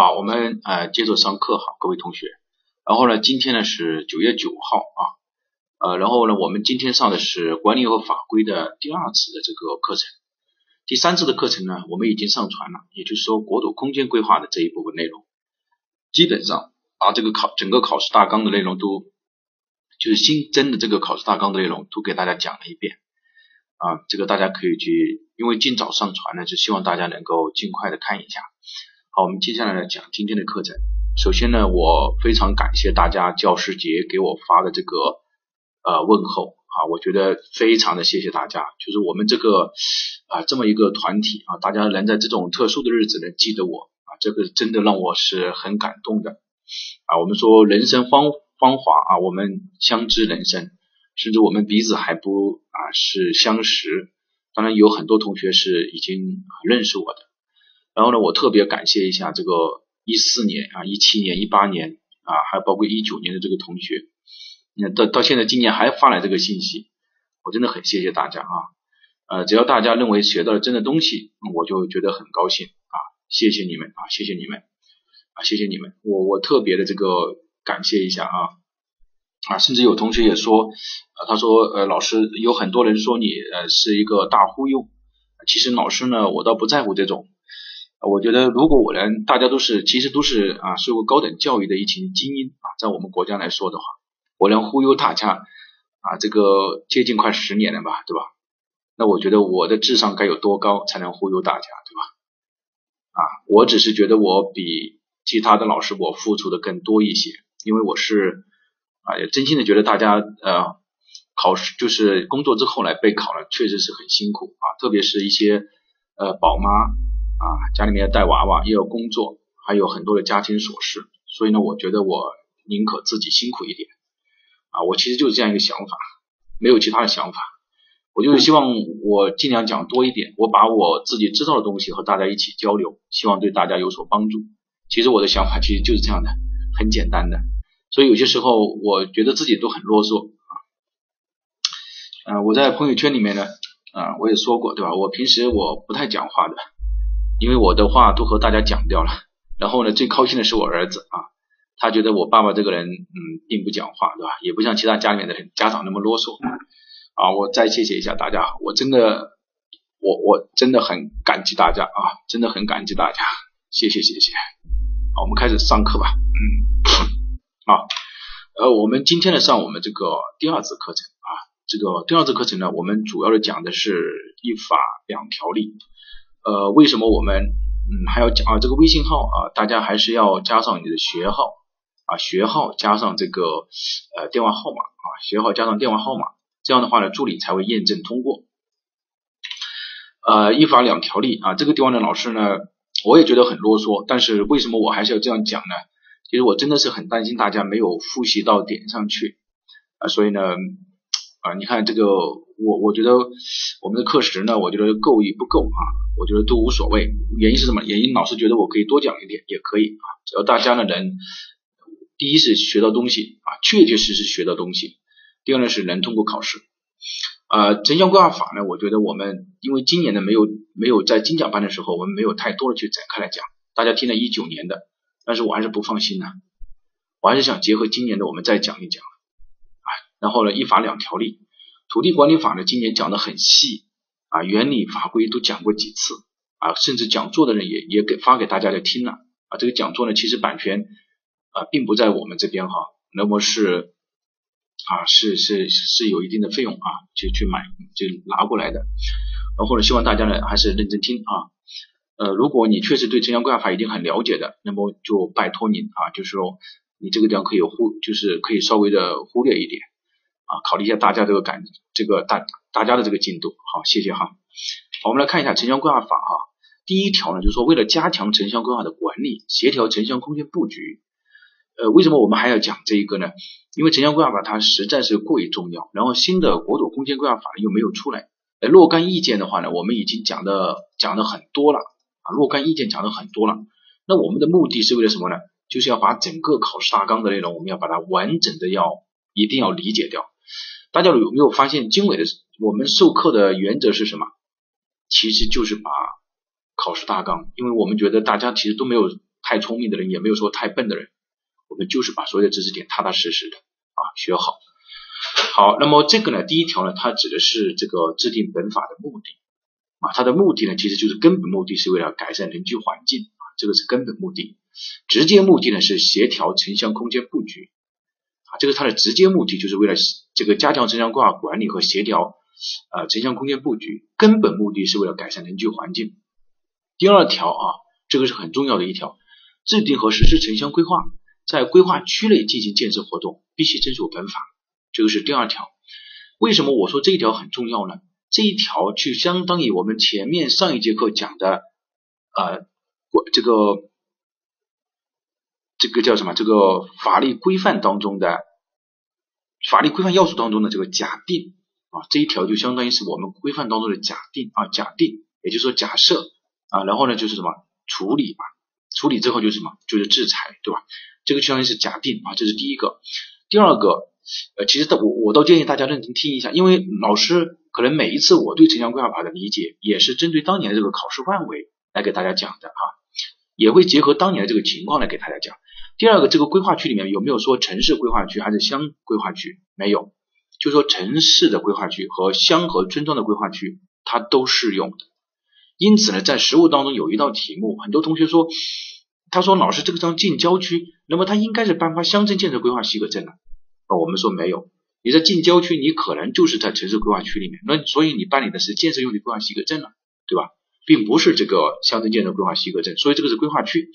好，我们呃接着上课，哈，各位同学。然后呢，今天呢是九月九号啊，呃，然后呢，我们今天上的是管理和法规的第二次的这个课程。第三次的课程呢，我们已经上传了，也就是说国土空间规划的这一部分内容，基本上把这个考整个考试大纲的内容都，就是新增的这个考试大纲的内容都给大家讲了一遍啊，这个大家可以去，因为尽早上传呢，就希望大家能够尽快的看一下。好，我们接下来呢讲今天的课程。首先呢，我非常感谢大家教师节给我发的这个呃问候啊，我觉得非常的谢谢大家。就是我们这个啊这么一个团体啊，大家能在这种特殊的日子能记得我啊，这个真的让我是很感动的啊。我们说人生芳芳华啊，我们相知人生，甚至我们彼此还不啊是相识。当然有很多同学是已经认识我的。然后呢，我特别感谢一下这个一四年啊、一七年、一八年啊，还包括一九年的这个同学，那到到现在今年还发来这个信息，我真的很谢谢大家啊。呃，只要大家认为学到了真的东西，我就觉得很高兴啊。谢谢你们啊，谢谢你们啊，谢谢你们。我我特别的这个感谢一下啊啊，甚至有同学也说，呃，他说呃，老师有很多人说你呃是一个大忽悠，其实老师呢，我倒不在乎这种。我觉得，如果我能，大家都是，其实都是啊，受过高等教育的一群精英啊，在我们国家来说的话，我能忽悠大家啊，这个接近快十年了吧，对吧？那我觉得我的智商该有多高才能忽悠大家，对吧？啊，我只是觉得我比其他的老师我付出的更多一些，因为我是啊，也真心的觉得大家呃，考试就是工作之后来备考了，确实是很辛苦啊，特别是一些呃宝妈。啊，家里面带娃娃，也有工作，还有很多的家庭琐事，所以呢，我觉得我宁可自己辛苦一点啊，我其实就是这样一个想法，没有其他的想法，我就是希望我尽量讲多一点，我把我自己知道的东西和大家一起交流，希望对大家有所帮助。其实我的想法其实就是这样的，很简单的，所以有些时候我觉得自己都很啰嗦啊，啊，我在朋友圈里面呢，啊，我也说过，对吧？我平时我不太讲话的。因为我的话都和大家讲掉了，然后呢，最高兴的是我儿子啊，他觉得我爸爸这个人，嗯，并不讲话，对吧？也不像其他家里面的家长那么啰嗦啊。我再谢谢一下大家，我真的，我我真的很感激大家啊，真的很感激大家，谢谢谢谢。好，我们开始上课吧。嗯，啊，呃，我们今天呢上我们这个第二次课程啊，这个第二次课程呢，我们主要的讲的是一法两条例。呃，为什么我们嗯还要讲啊？这个微信号啊，大家还是要加上你的学号啊，学号加上这个呃电话号码啊，学号加上电话号码，这样的话呢，助理才会验证通过。呃，一法两条例啊，这个地方的老师呢，我也觉得很啰嗦，但是为什么我还是要这样讲呢？其实我真的是很担心大家没有复习到点上去啊，所以呢啊，你看这个。我我觉得我们的课时呢，我觉得够与不够啊，我觉得都无所谓。原因是什么？原因老师觉得我可以多讲一点，也可以啊。只要大家呢能，第一是学到东西啊，确确实实学到东西。第二呢是能通过考试。呃，城乡规划法呢，我觉得我们因为今年呢没有没有在精讲班的时候，我们没有太多的去展开来讲。大家听了一九年的，但是我还是不放心呢，我还是想结合今年的我们再讲一讲。然后呢，一法两条例。土地管理法呢，今年讲的很细啊，原理法规都讲过几次啊，甚至讲座的人也也给发给大家来听了啊。这个讲座呢，其实版权啊并不在我们这边哈，那么是啊是是是有一定的费用啊，就去买就拿过来的。然后呢，希望大家呢还是认真听啊。呃，如果你确实对城乡规划法已经很了解的，那么就拜托您啊，就是说你这个地方可以忽，就是可以稍微的忽略一点。啊，考虑一下大家这个感，这个大大家的这个进度，好，谢谢哈。好，我们来看一下城乡规划法哈。第一条呢，就是说为了加强城乡规划的管理，协调城乡空间布局。呃，为什么我们还要讲这一个呢？因为城乡规划法它实在是过于重要，然后新的国土空间规划法又没有出来。呃，若干意见的话呢，我们已经讲的讲的很多了啊，若干意见讲的很多了。那我们的目的是为了什么呢？就是要把整个考试大纲的内容，我们要把它完整的要一定要理解掉。大家有没有发现，经纬的我们授课的原则是什么？其实就是把考试大纲，因为我们觉得大家其实都没有太聪明的人，也没有说太笨的人，我们就是把所有的知识点踏踏实实的啊学好。好，那么这个呢，第一条呢，它指的是这个制定本法的目的啊，它的目的呢，其实就是根本目的是为了改善人居环境啊，这个是根本目的。直接目的呢是协调城乡空间布局啊，这个它的直接目的就是为了这个加强城乡规划管理和协调呃城乡空间布局，根本目的是为了改善人居环境。第二条啊，这个是很重要的一条，制定和实施城乡规划，在规划区内进行建设活动，必须遵守本法。这个是第二条，为什么我说这一条很重要呢？这一条就相当于我们前面上一节课讲的，呃，我这个这个叫什么？这个法律规范当中的法律规范要素当中的这个假定啊，这一条就相当于是我们规范当中的假定啊，假定，也就是说假设啊，然后呢就是什么处理吧，处理之后就是什么，就是制裁，对吧？这个相当于是假定啊，这是第一个，第二个。呃，其实我我都建议大家认真听一下，因为老师可能每一次我对城乡规划法的理解，也是针对当年的这个考试范围来给大家讲的哈，也会结合当年的这个情况来给大家讲。第二个，这个规划区里面有没有说城市规划区还是乡规划区？没有，就说城市的规划区和乡和村庄的规划区它都适用的。因此呢，在实务当中有一道题目，很多同学说，他说老师这个章进郊区，那么他应该是颁发乡镇建设规划许可证了。我们说没有，你在进郊区，你可能就是在城市规划区里面，那所以你办理的是建设用地规划许可证了，对吧？并不是这个乡镇建设规划许可证，所以这个是规划区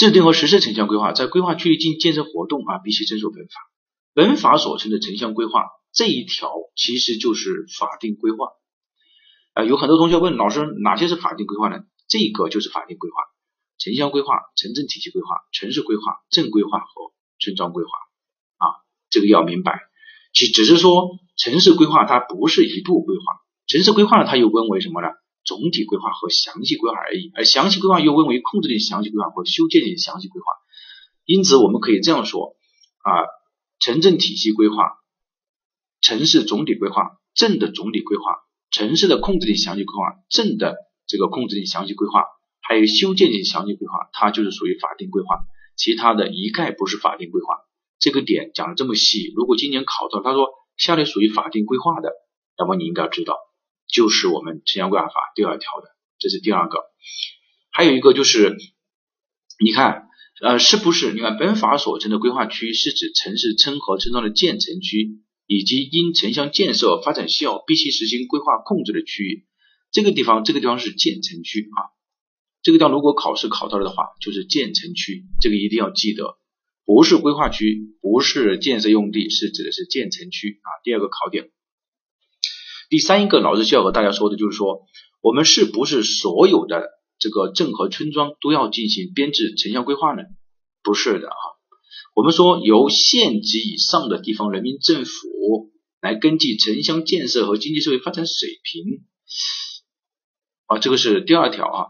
制定和实施城乡规划，在规划区域进行建设活动啊，必须遵守本法。本法所称的城乡规划这一条，其实就是法定规划啊。有很多同学问老师，哪些是法定规划呢？这个就是法定规划：城乡规划、城镇体系规划、城市规划、镇规划和村庄规划啊。这个要明白，只只是说城市规划它不是一步规划，城市规划它又分为什么呢？总体规划和详细规划而已，而详细规划又分为控制的详细规划和修建性详细规划。因此我们可以这样说啊，城镇体系规划、城市总体规划、镇的总体规划、城市的控制的详细规划、镇的这个控制的详细规划，还有修建性详细规划，它就是属于法定规划，其他的一概不是法定规划。这个点讲的这么细，如果今年考到他说下列属于法定规划的，那么你应该知道，就是我们城乡规划法第二条的，这是第二个。还有一个就是，你看，呃，是不是？你看本法所称的规划区是指城市村和村庄的建成区，以及因城乡建设发展需要必须实行规划控制的区域。这个地方，这个地方是建成区啊。这个地方如果考试考到了的话，就是建成区，这个一定要记得。不是规划区，不是建设用地，是指的是建成区啊。第二个考点，第三一个老师需要和大家说的就是说，我们是不是所有的这个镇和村庄都要进行编制城乡规划呢？不是的啊。我们说由县级以上的地方人民政府来根据城乡建设和经济社会发展水平啊，这个是第二条啊。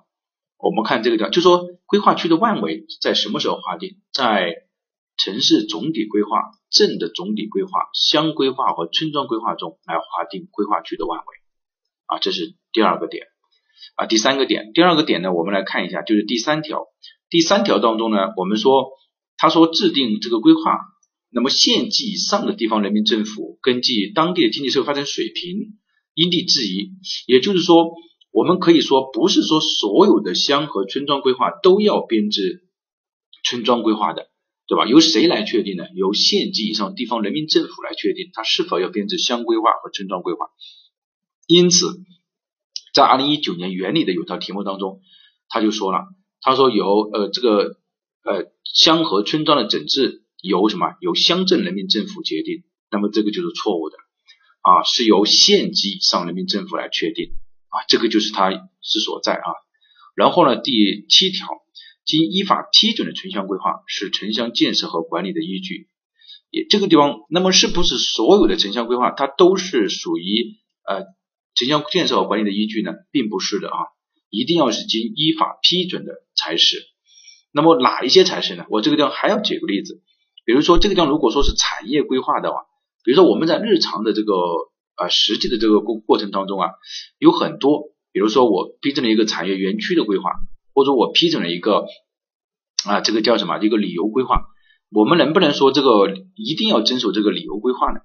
我们看这个条，就说规划区的范围在什么时候划定？在城市总体规划、镇的总体规划、乡规划和村庄规划中来划定规划区的范围啊，这是第二个点啊。第三个点，第二个点呢，我们来看一下，就是第三条。第三条当中呢，我们说他说制定这个规划，那么县级以上的地方人民政府根据当地的经济社会发展水平因地制宜，也就是说，我们可以说不是说所有的乡和村庄规划都要编制村庄规划的。对吧？由谁来确定呢？由县级以上地方人民政府来确定，它是否要编制乡规划和村庄规划。因此，在二零一九年原理的有道题目当中，他就说了，他说由呃这个呃乡和村庄的整治由什么？由乡镇人民政府决定。那么这个就是错误的啊，是由县级以上人民政府来确定啊，这个就是它之所在啊。然后呢，第七条。经依法批准的城乡规划是城乡建设和管理的依据。也这个地方，那么是不是所有的城乡规划它都是属于呃城乡建设和管理的依据呢？并不是的啊，一定要是经依法批准的才是。那么哪一些才是呢？我这个地方还要举个例子，比如说这个地方如果说是产业规划的话，比如说我们在日常的这个呃实际的这个过过程当中啊，有很多，比如说我批准了一个产业园区的规划。或者我批准了一个啊，这个叫什么？一个理由规划，我们能不能说这个一定要遵守这个理由规划呢？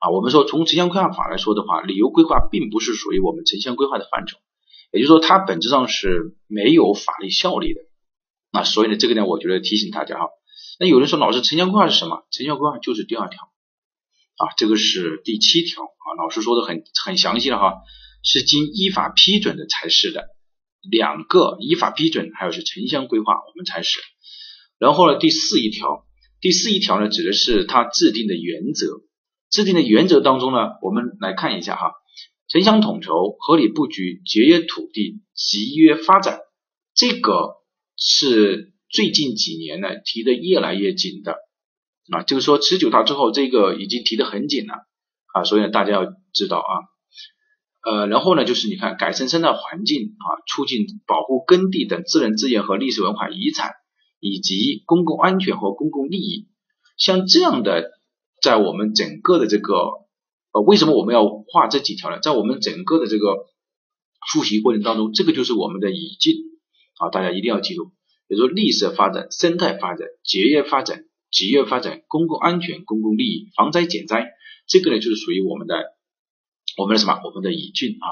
啊，我们说从城乡规划法来说的话，理由规划并不是属于我们城乡规划的范畴，也就是说它本质上是没有法律效力的。那所以呢，这个呢，我觉得提醒大家哈。那有人说，老师，城乡规划是什么？城乡规划就是第二条啊，这个是第七条啊，老师说的很很详细了哈，是经依法批准的才是的，两个依法批准，还有是城乡规划我们才是。然后呢，第四一条，第四一条呢，指的是它制定的原则，制定的原则当中呢，我们来看一下哈，城乡统筹、合理布局、节约土地、集约发展，这个是。最近几年呢，提的越来越紧的啊，就是说十九大之后，这个已经提的很紧了啊，所以，大家要知道啊，呃，然后呢，就是你看，改善生态环境啊，促进保护耕地等自然资源和历史文化遗产，以及公共安全和公共利益，像这样的，在我们整个的这个呃，为什么我们要画这几条呢？在我们整个的这个复习过程当中，这个就是我们的语境啊，大家一定要记住。比如说绿色发展、生态发展、节约发展、集约发展、公共安全、公共利益、防灾减灾，这个呢就是属于我们的我们的什么？我们的语境啊。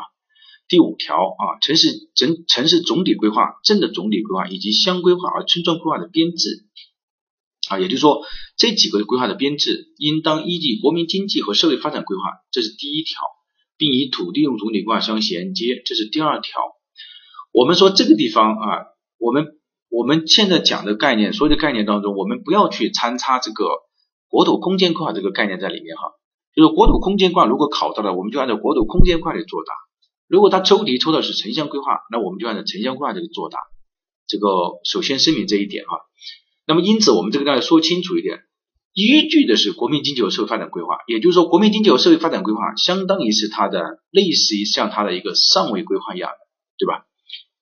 第五条啊，城市整城市总体规划、镇的总体规划以及乡规划和村庄规划的编制啊，也就是说这几个规划的编制应当依据国民经济和社会发展规划，这是第一条，并与土地用总体规划相衔接，这是第二条。我们说这个地方啊，我们。我们现在讲的概念，所有的概念当中，我们不要去参差这个国土空间规划这个概念在里面哈。就是国土空间规划如果考到了，我们就按照国土空间规划来作答；如果他抽题抽的是城乡规划，那我们就按照城乡规划这个作答。这个首先声明这一点哈。那么因此我们这个要说清楚一点，依据的是国民经济和社会发展规划，也就是说国民经济和社会发展规划相当于是它的类似于像它的一个上位规划一样的，对吧？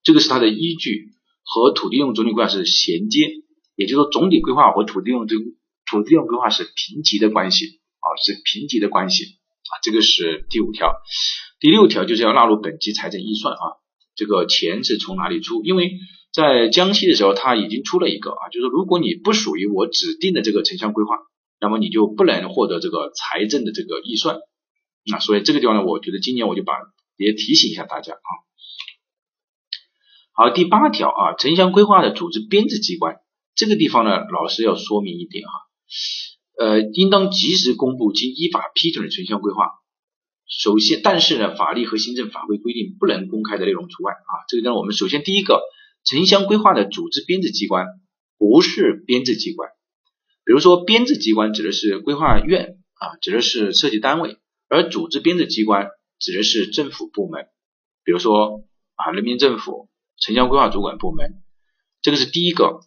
这个是它的依据。和土地用总体规划是衔接，也就是说总体规划和土地用这土地用规划是平级的关系啊，是平级的关系啊，这个是第五条。第六条就是要纳入本级财政预算啊，这个钱是从哪里出？因为在江西的时候，他已经出了一个啊，就是如果你不属于我指定的这个城乡规划，那么你就不能获得这个财政的这个预算啊，所以这个地方呢，我觉得今年我就把也提醒一下大家啊。好，第八条啊，城乡规划的组织编制机关，这个地方呢，老师要说明一点哈，呃，应当及时公布经依法批准的城乡规划。首先，但是呢，法律和行政法规规定不能公开的内容除外啊。这个呢，我们首先第一个，城乡规划的组织编制机关不是编制机关，比如说编制机关指的是规划院啊，指的是设计单位，而组织编制机关指的是政府部门，比如说啊，人民政府。城乡规划主管部门，这个是第一个。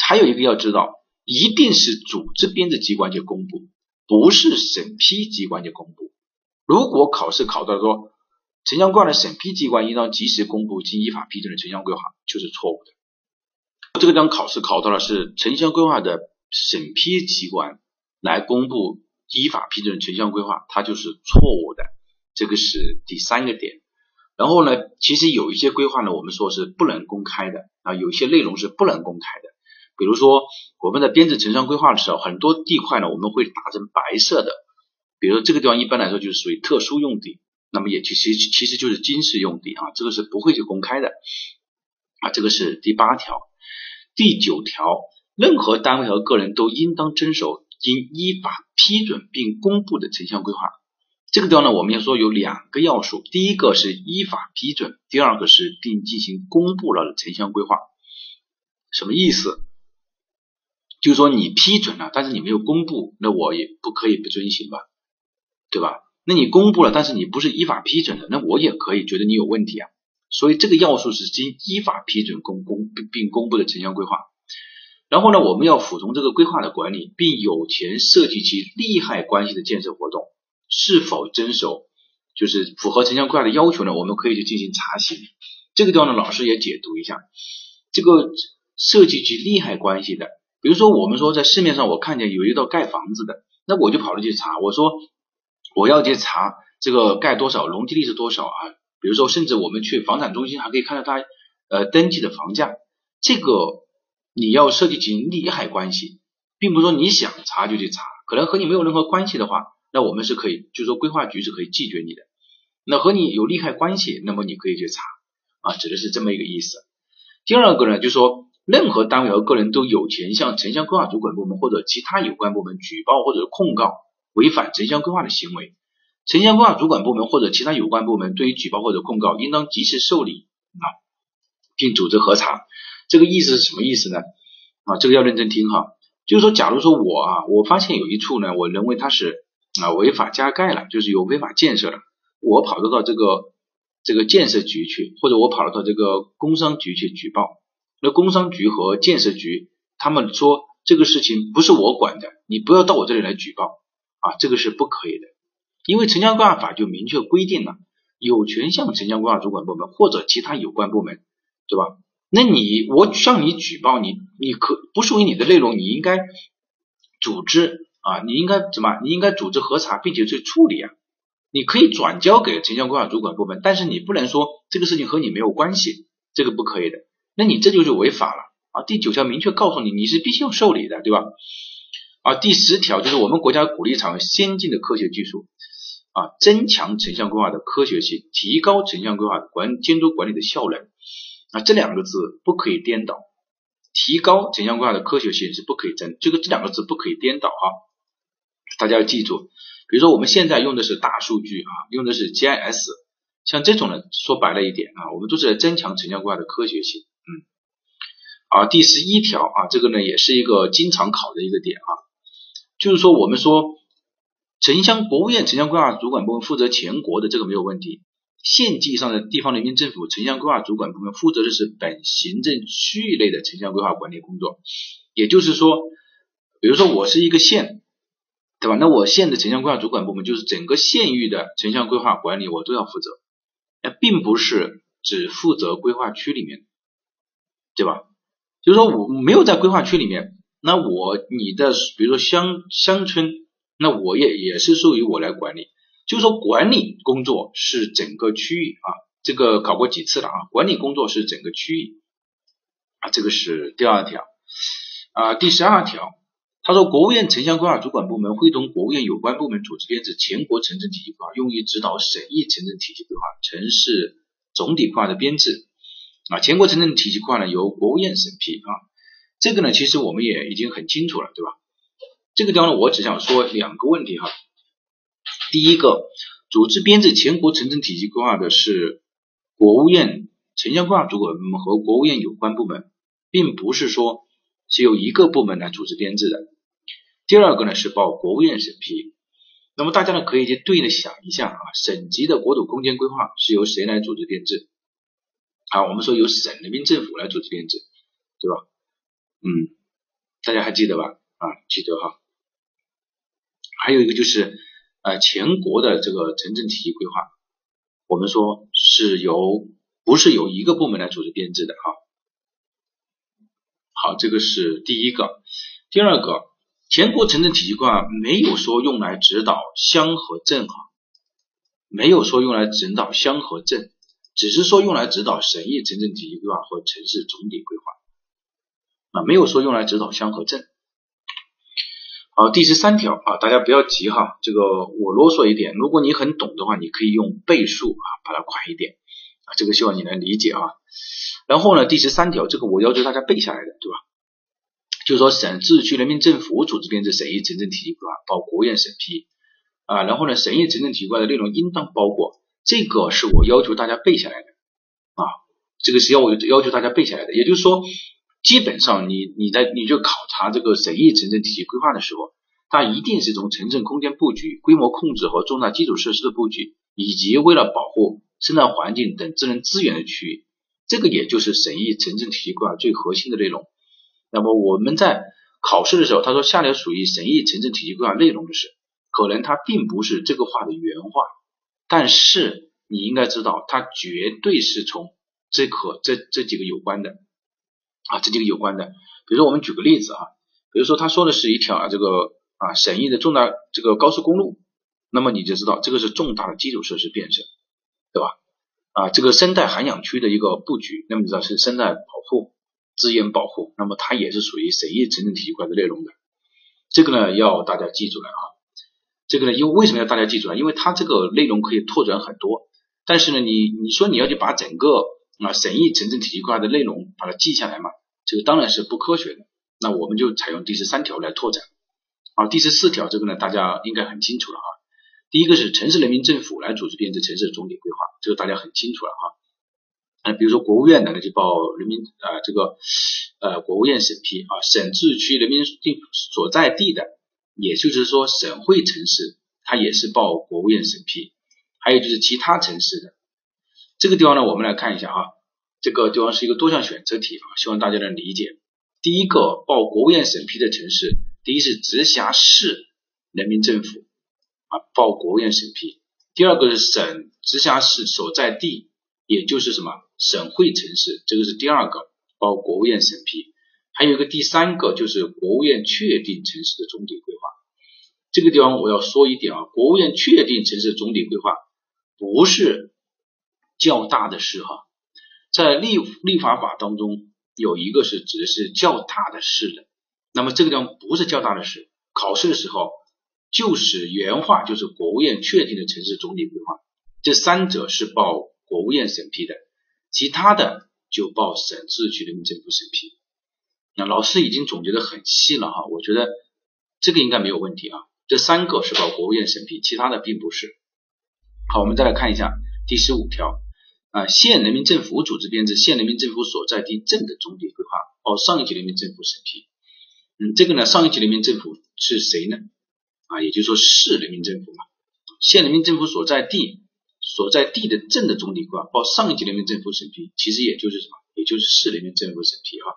还有一个要知道，一定是组织编制机关就公布，不是审批机关就公布。如果考试考到说城乡规划的审批机关应当及时公布经依法批准的城乡规划，就是错误的。这个当考试考到了是城乡规划的审批机关来公布依法批准的城乡规划，它就是错误的。这个是第三个点。然后呢，其实有一些规划呢，我们说是不能公开的啊，有一些内容是不能公开的。比如说我们在编制城乡规划的时候，很多地块呢，我们会打成白色的。比如这个地方一般来说就是属于特殊用地，那么也其实其实就是军事用地啊，这个是不会去公开的啊。这个是第八条，第九条，任何单位和个人都应当遵守经依法批准并公布的城乡规划。这个地方呢，我们要说有两个要素，第一个是依法批准，第二个是并进行公布了城乡规划。什么意思？就是说你批准了，但是你没有公布，那我也不可以不遵循吧，对吧？那你公布了，但是你不是依法批准的，那我也可以觉得你有问题啊。所以这个要素是经依法批准公公并公布的城乡规划。然后呢，我们要服从这个规划的管理，并有权涉及其利害关系的建设活动。是否遵守，就是符合城乡规划的要求呢？我们可以去进行查询。这个地方呢，老师也解读一下。这个涉及其利害关系的，比如说我们说在市面上我看见有一道盖房子的，那我就跑了去查，我说我要去查这个盖多少，容积率是多少啊？比如说，甚至我们去房产中心还可以看到它呃登记的房价，这个你要涉及进利害关系，并不是说你想查就去查，可能和你没有任何关系的话，那我们是可以，就是说规划局是可以拒绝你的。那和你有利害关系，那么你可以去查啊，指的是这么一个意思。第二个呢，就是说任何单位和个人都有权向城乡规划主管部门或者其他有关部门举报或者控告违反城乡规划的行为。城乡规划主管部门或者其他有关部门对于举报或者控告，应当及时受理啊，并组织核查。这个意思是什么意思呢？啊，这个要认真听哈。就是说，假如说我啊，我发现有一处呢，我认为它是啊违法加盖了，就是有违法建设了，我跑到到这个这个建设局去，或者我跑到到这个工商局去举报。那工商局和建设局他们说这个事情不是我管的，你不要到我这里来举报啊，这个是不可以的。因为城乡规划法就明确规定了，有权向城乡规划主管部门或者其他有关部门，对吧？那你我向你举报你，你可不属于你的内容，你应该组织啊，你应该怎么？你应该组织核查并且去处理啊。你可以转交给城乡规划主管部门，但是你不能说这个事情和你没有关系，这个不可以的。那你这就是违法了啊！第九条明确告诉你，你是必须要受理的，对吧？啊，第十条就是我们国家鼓励采用先进的科学技术。啊，增强城乡规划的科学性，提高城乡规划管监督管理的效能。啊，这两个字不可以颠倒。提高城乡规划的科学性是不可以增，这个这两个字不可以颠倒啊。大家要记住，比如说我们现在用的是大数据啊，用的是 GIS，像这种呢，说白了一点啊，我们都是在增强城乡规划的科学性。啊，第十一条啊，这个呢也是一个经常考的一个点啊，就是说我们说。城乡国务院城乡规划主管部门负责全国的这个没有问题，县级以上的地方人民政府城乡规划主管部门负责的是本行政区域内的城乡规划管理工作。也就是说，比如说我是一个县，对吧？那我县的城乡规划主管部门就是整个县域的城乡规划管理我都要负责，那并不是只负责规划区里面，对吧？就是说我没有在规划区里面，那我你的比如说乡乡村。那我也也是属于我来管理，就是说管理工作是整个区域啊，这个考过几次了啊，管理工作是整个区域啊，这个是第二条啊，第十二条，他说国务院城乡规划主管部门会同国务院有关部门组织编制全国城镇体系规划，用于指导省议城镇体系规划、城市总体规划的编制啊，全国城镇体系规划呢由国务院审批啊，这个呢其实我们也已经很清楚了，对吧？这个地方呢，我只想说两个问题哈。第一个，组织编制全国城镇体系规划的是国务院城乡规划主管部门和国务院有关部门，并不是说是由一个部门来组织编制的。第二个呢，是报国务院审批。那么大家呢，可以去对应的想一下啊，省级的国土空间规划是由谁来组织编制？啊，我们说由省人民政府来组织编制，对吧？嗯，大家还记得吧？啊，记得哈。还有一个就是，呃，全国的这个城镇体系规划，我们说是由不是由一个部门来组织编制的哈。好，这个是第一个。第二个，全国城镇体系规划没有说用来指导乡和镇哈，没有说用来指导乡和镇，只是说用来指导省议城镇体系规划和城市总体规划啊，没有说用来指导乡和镇。好，第十三条啊，大家不要急哈，这个我啰嗦一点，如果你很懂的话，你可以用倍数啊把它快一点啊，这个希望你能理解啊。然后呢，第十三条，这个我要求大家背下来的，对吧？就是说，省、自治区人民政府组织编制省议城镇体系规划，报国务院审批啊。然后呢，省议城镇体系规划的内容应当包括，这个是我要求大家背下来的啊，这个是要我要求大家背下来的，也就是说。基本上，你你在你就考察这个审议城镇体系规划的时候，它一定是从城镇空间布局、规模控制和重大基础设施的布局，以及为了保护生态环境等自然资源的区域，这个也就是审议城镇体系规划最核心的内容。那么我们在考试的时候，他说下列属于审议城镇体系规划内容的是，可能它并不是这个话的原话，但是你应该知道，它绝对是从这可这这几个有关的。啊，这几个有关的，比如说我们举个例子啊，比如说他说的是一条啊这个啊省议的重大这个高速公路，那么你就知道这个是重大的基础设施建设，对吧？啊这个生态涵养区的一个布局，那么你知道是生态保护、资源保护，那么它也是属于审议城镇体系块的内容的。这个呢要大家记住了啊。这个呢，因为为什么要大家记住啊？因为它这个内容可以拓展很多，但是呢，你你说你要去把整个啊审议城镇体系规划的内容把它记下来嘛，这个当然是不科学的。那我们就采用第十三条来拓展。啊，第十四条这个呢，大家应该很清楚了哈。第一个是城市人民政府来组织编制城市的总体规划，这个大家很清楚了哈。啊，比如说国务院的那就报人民啊这个呃国务院审批啊，省自治区人民政府所在地的。也就是说，省会城市它也是报国务院审批，还有就是其他城市的这个地方呢，我们来看一下哈，这个地方是一个多项选择题啊，希望大家能理解。第一个报国务院审批的城市，第一是直辖市人民政府啊报国务院审批，第二个是省直辖市所在地，也就是什么省会城市，这个是第二个报国务院审批。还有一个第三个就是国务院确定城市的总体规划，这个地方我要说一点啊，国务院确定城市总体规划不是较大的事哈，在立立法法当中有一个是指的是较大的事的，那么这个地方不是较大的事，考试的时候就是原话就是国务院确定的城市总体规划，这三者是报国务院审批的，其他的就报省自治区人民政府审批。那老师已经总结的很细了哈，我觉得这个应该没有问题啊。这三个是报国务院审批，其他的并不是。好，我们再来看一下第十五条啊，县人民政府组织编制县人民政府所在地镇的总体规划报上一级人民政府审批。嗯，这个呢，上一级人民政府是谁呢？啊，也就是说市人民政府嘛。县人民政府所在地所在地的镇的总体规划报上一级人民政府审批，其实也就是什么？也就是市人民政府审批哈。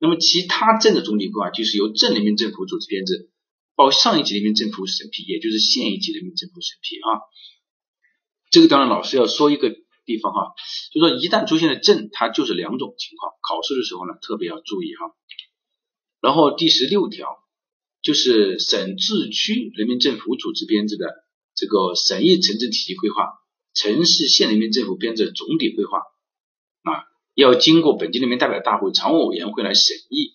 那么其他镇的总体规划就是由镇人民政府组织编制，报上一级人民政府审批，也就是县一级人民政府审批啊。这个当然老师要说一个地方哈，就说一旦出现了镇，它就是两种情况，考试的时候呢特别要注意哈。然后第十六条就是省自治区人民政府组织编制的这个省议城镇体系规划，城市县人民政府编制总体规划。要经过本级人民代表大会常务委员会来审议，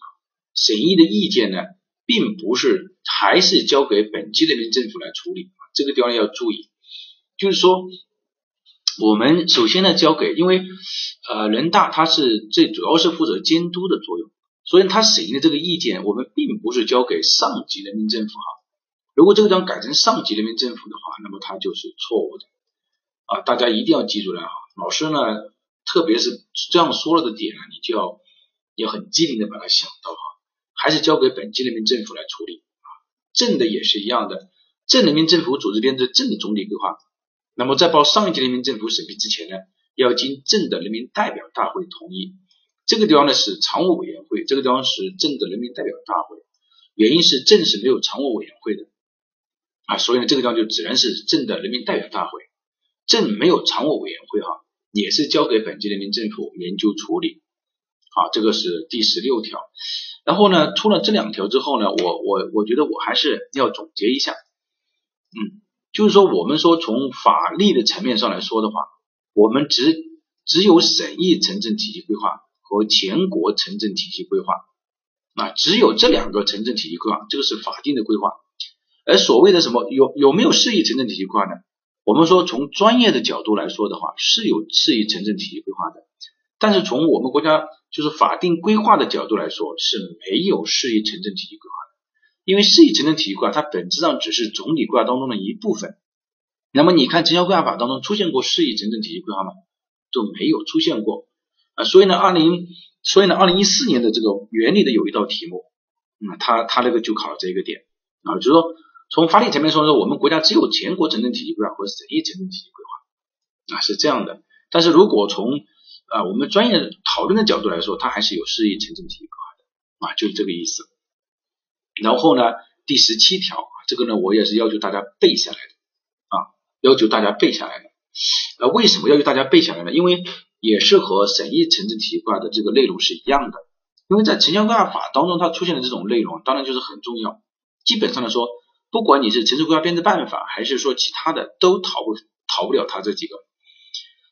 审议的意见呢，并不是还是交给本级人民政府来处理，这个地方要注意，就是说，我们首先呢交给，因为呃人大它是最主要是负责监督的作用，所以他审议的这个意见，我们并不是交给上级人民政府哈，如果这个地方改成上级人民政府的话，那么它就是错误的，啊，大家一定要记住了哈，老师呢。特别是这样说了的点呢，你就要要很机灵的把它想到哈，还是交给本级人民政府来处理啊。镇的也是一样的，镇人民政府组织编制镇的总体规划，那么在报上一级人民政府审批之前呢，要经镇的人民代表大会同意。这个地方呢是常务委员会，这个地方是镇的人民代表大会。原因是镇是没有常务委员会的啊，所以呢这个地方就只能是镇的人民代表大会，镇没有常务委员会哈。也是交给本级人民政府研究处理，好，这个是第十六条。然后呢，出了这两条之后呢，我我我觉得我还是要总结一下，嗯，就是说我们说从法律的层面上来说的话，我们只只有省议城镇体系规划和全国城镇体系规划，啊，只有这两个城镇体系规划，这个是法定的规划。而所谓的什么有有没有市议城镇体系规划呢？我们说从专业的角度来说的话，是有适宜城镇体系规划的，但是从我们国家就是法定规划的角度来说，是没有适宜城镇体系规划的。因为适宜城镇体系规划它本质上只是总体规划当中的一部分。那么你看城乡规划法当中出现过适宜城镇体系规划吗？都没有出现过啊。所以呢，二零所以呢，二零一四年的这个原理的有一道题目，那他他那个就考了这一个点啊，就是说。从法理层面说呢，我们国家只有全国城镇体系规划和省议城镇体系规划啊，是这样的。但是如果从啊我们专业讨论的角度来说，它还是有市议城镇体系规划的啊，就是这个意思。然后呢，第十七条，这个呢我也是要求大家背下来的啊，要求大家背下来的。呃，为什么要求大家背下来呢？因为也是和省议城镇体系规划的这个内容是一样的。因为在城乡规划法当中，它出现的这种内容，当然就是很重要。基本上来说。不管你是城市规划编制办法，还是说其他的，都逃不逃不了它这几个。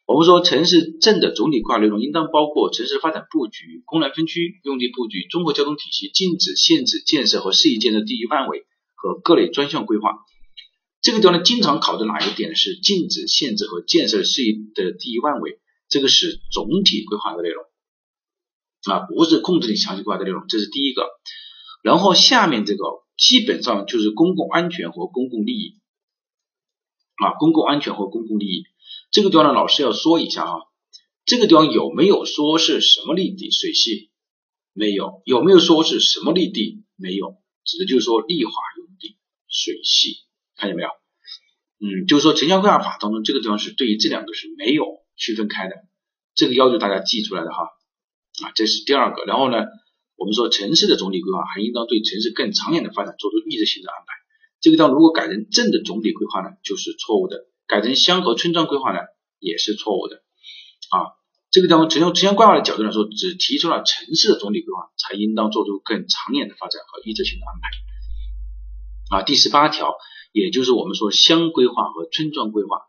我们说城市镇的总体规划内容应当包括城市发展布局、功能分区、用地布局、综合交通体系、禁止、限制建设和适宜建设地域范围和各类专项规划。这个地方呢，经常考的哪一个点是禁止、限制和建设适宜的地域范围？这个是总体规划的内容啊，不是控制性详细规划的内容。这是第一个。然后下面这个基本上就是公共安全和公共利益啊，公共安全和公共利益。这个地方呢，老师要说一下啊，这个地方有没有说是什么立地水系？没有。有没有说是什么立地？没有。指的就是说绿化用地水系。看见没有？嗯，就是说城乡规划法当中这个地方是对于这两个是没有区分开的，这个要求大家记出来的哈啊，这是第二个。然后呢，我们说城市的总体规划还应当对城市更长远的发展做出预设性的安排。这个地方如果改成镇的总体规划呢，就是错误的；改成乡和村庄规划呢，也是错误的啊。这个地方从城乡规划的角度来说，只提出了城市的总体规划，才应当做出更长远的发展和预设性的安排啊。第十八条。也就是我们说乡规划和村庄规划，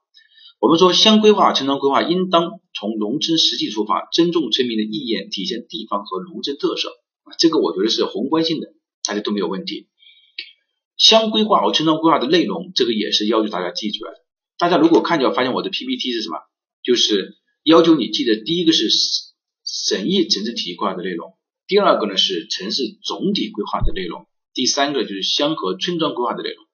我们说乡规划、村庄规划应当从农村实际出发，尊重村民的意愿，体现地方和农村特色，这个我觉得是宏观性的，大家都没有问题。乡规划和村庄规划的内容，这个也是要求大家记出来的。大家如果看见发现我的 PPT 是什么，就是要求你记得，第一个是省议城市体系规划的内容，第二个呢是城市总体规划的内容，第三个就是乡和村庄规划的内容。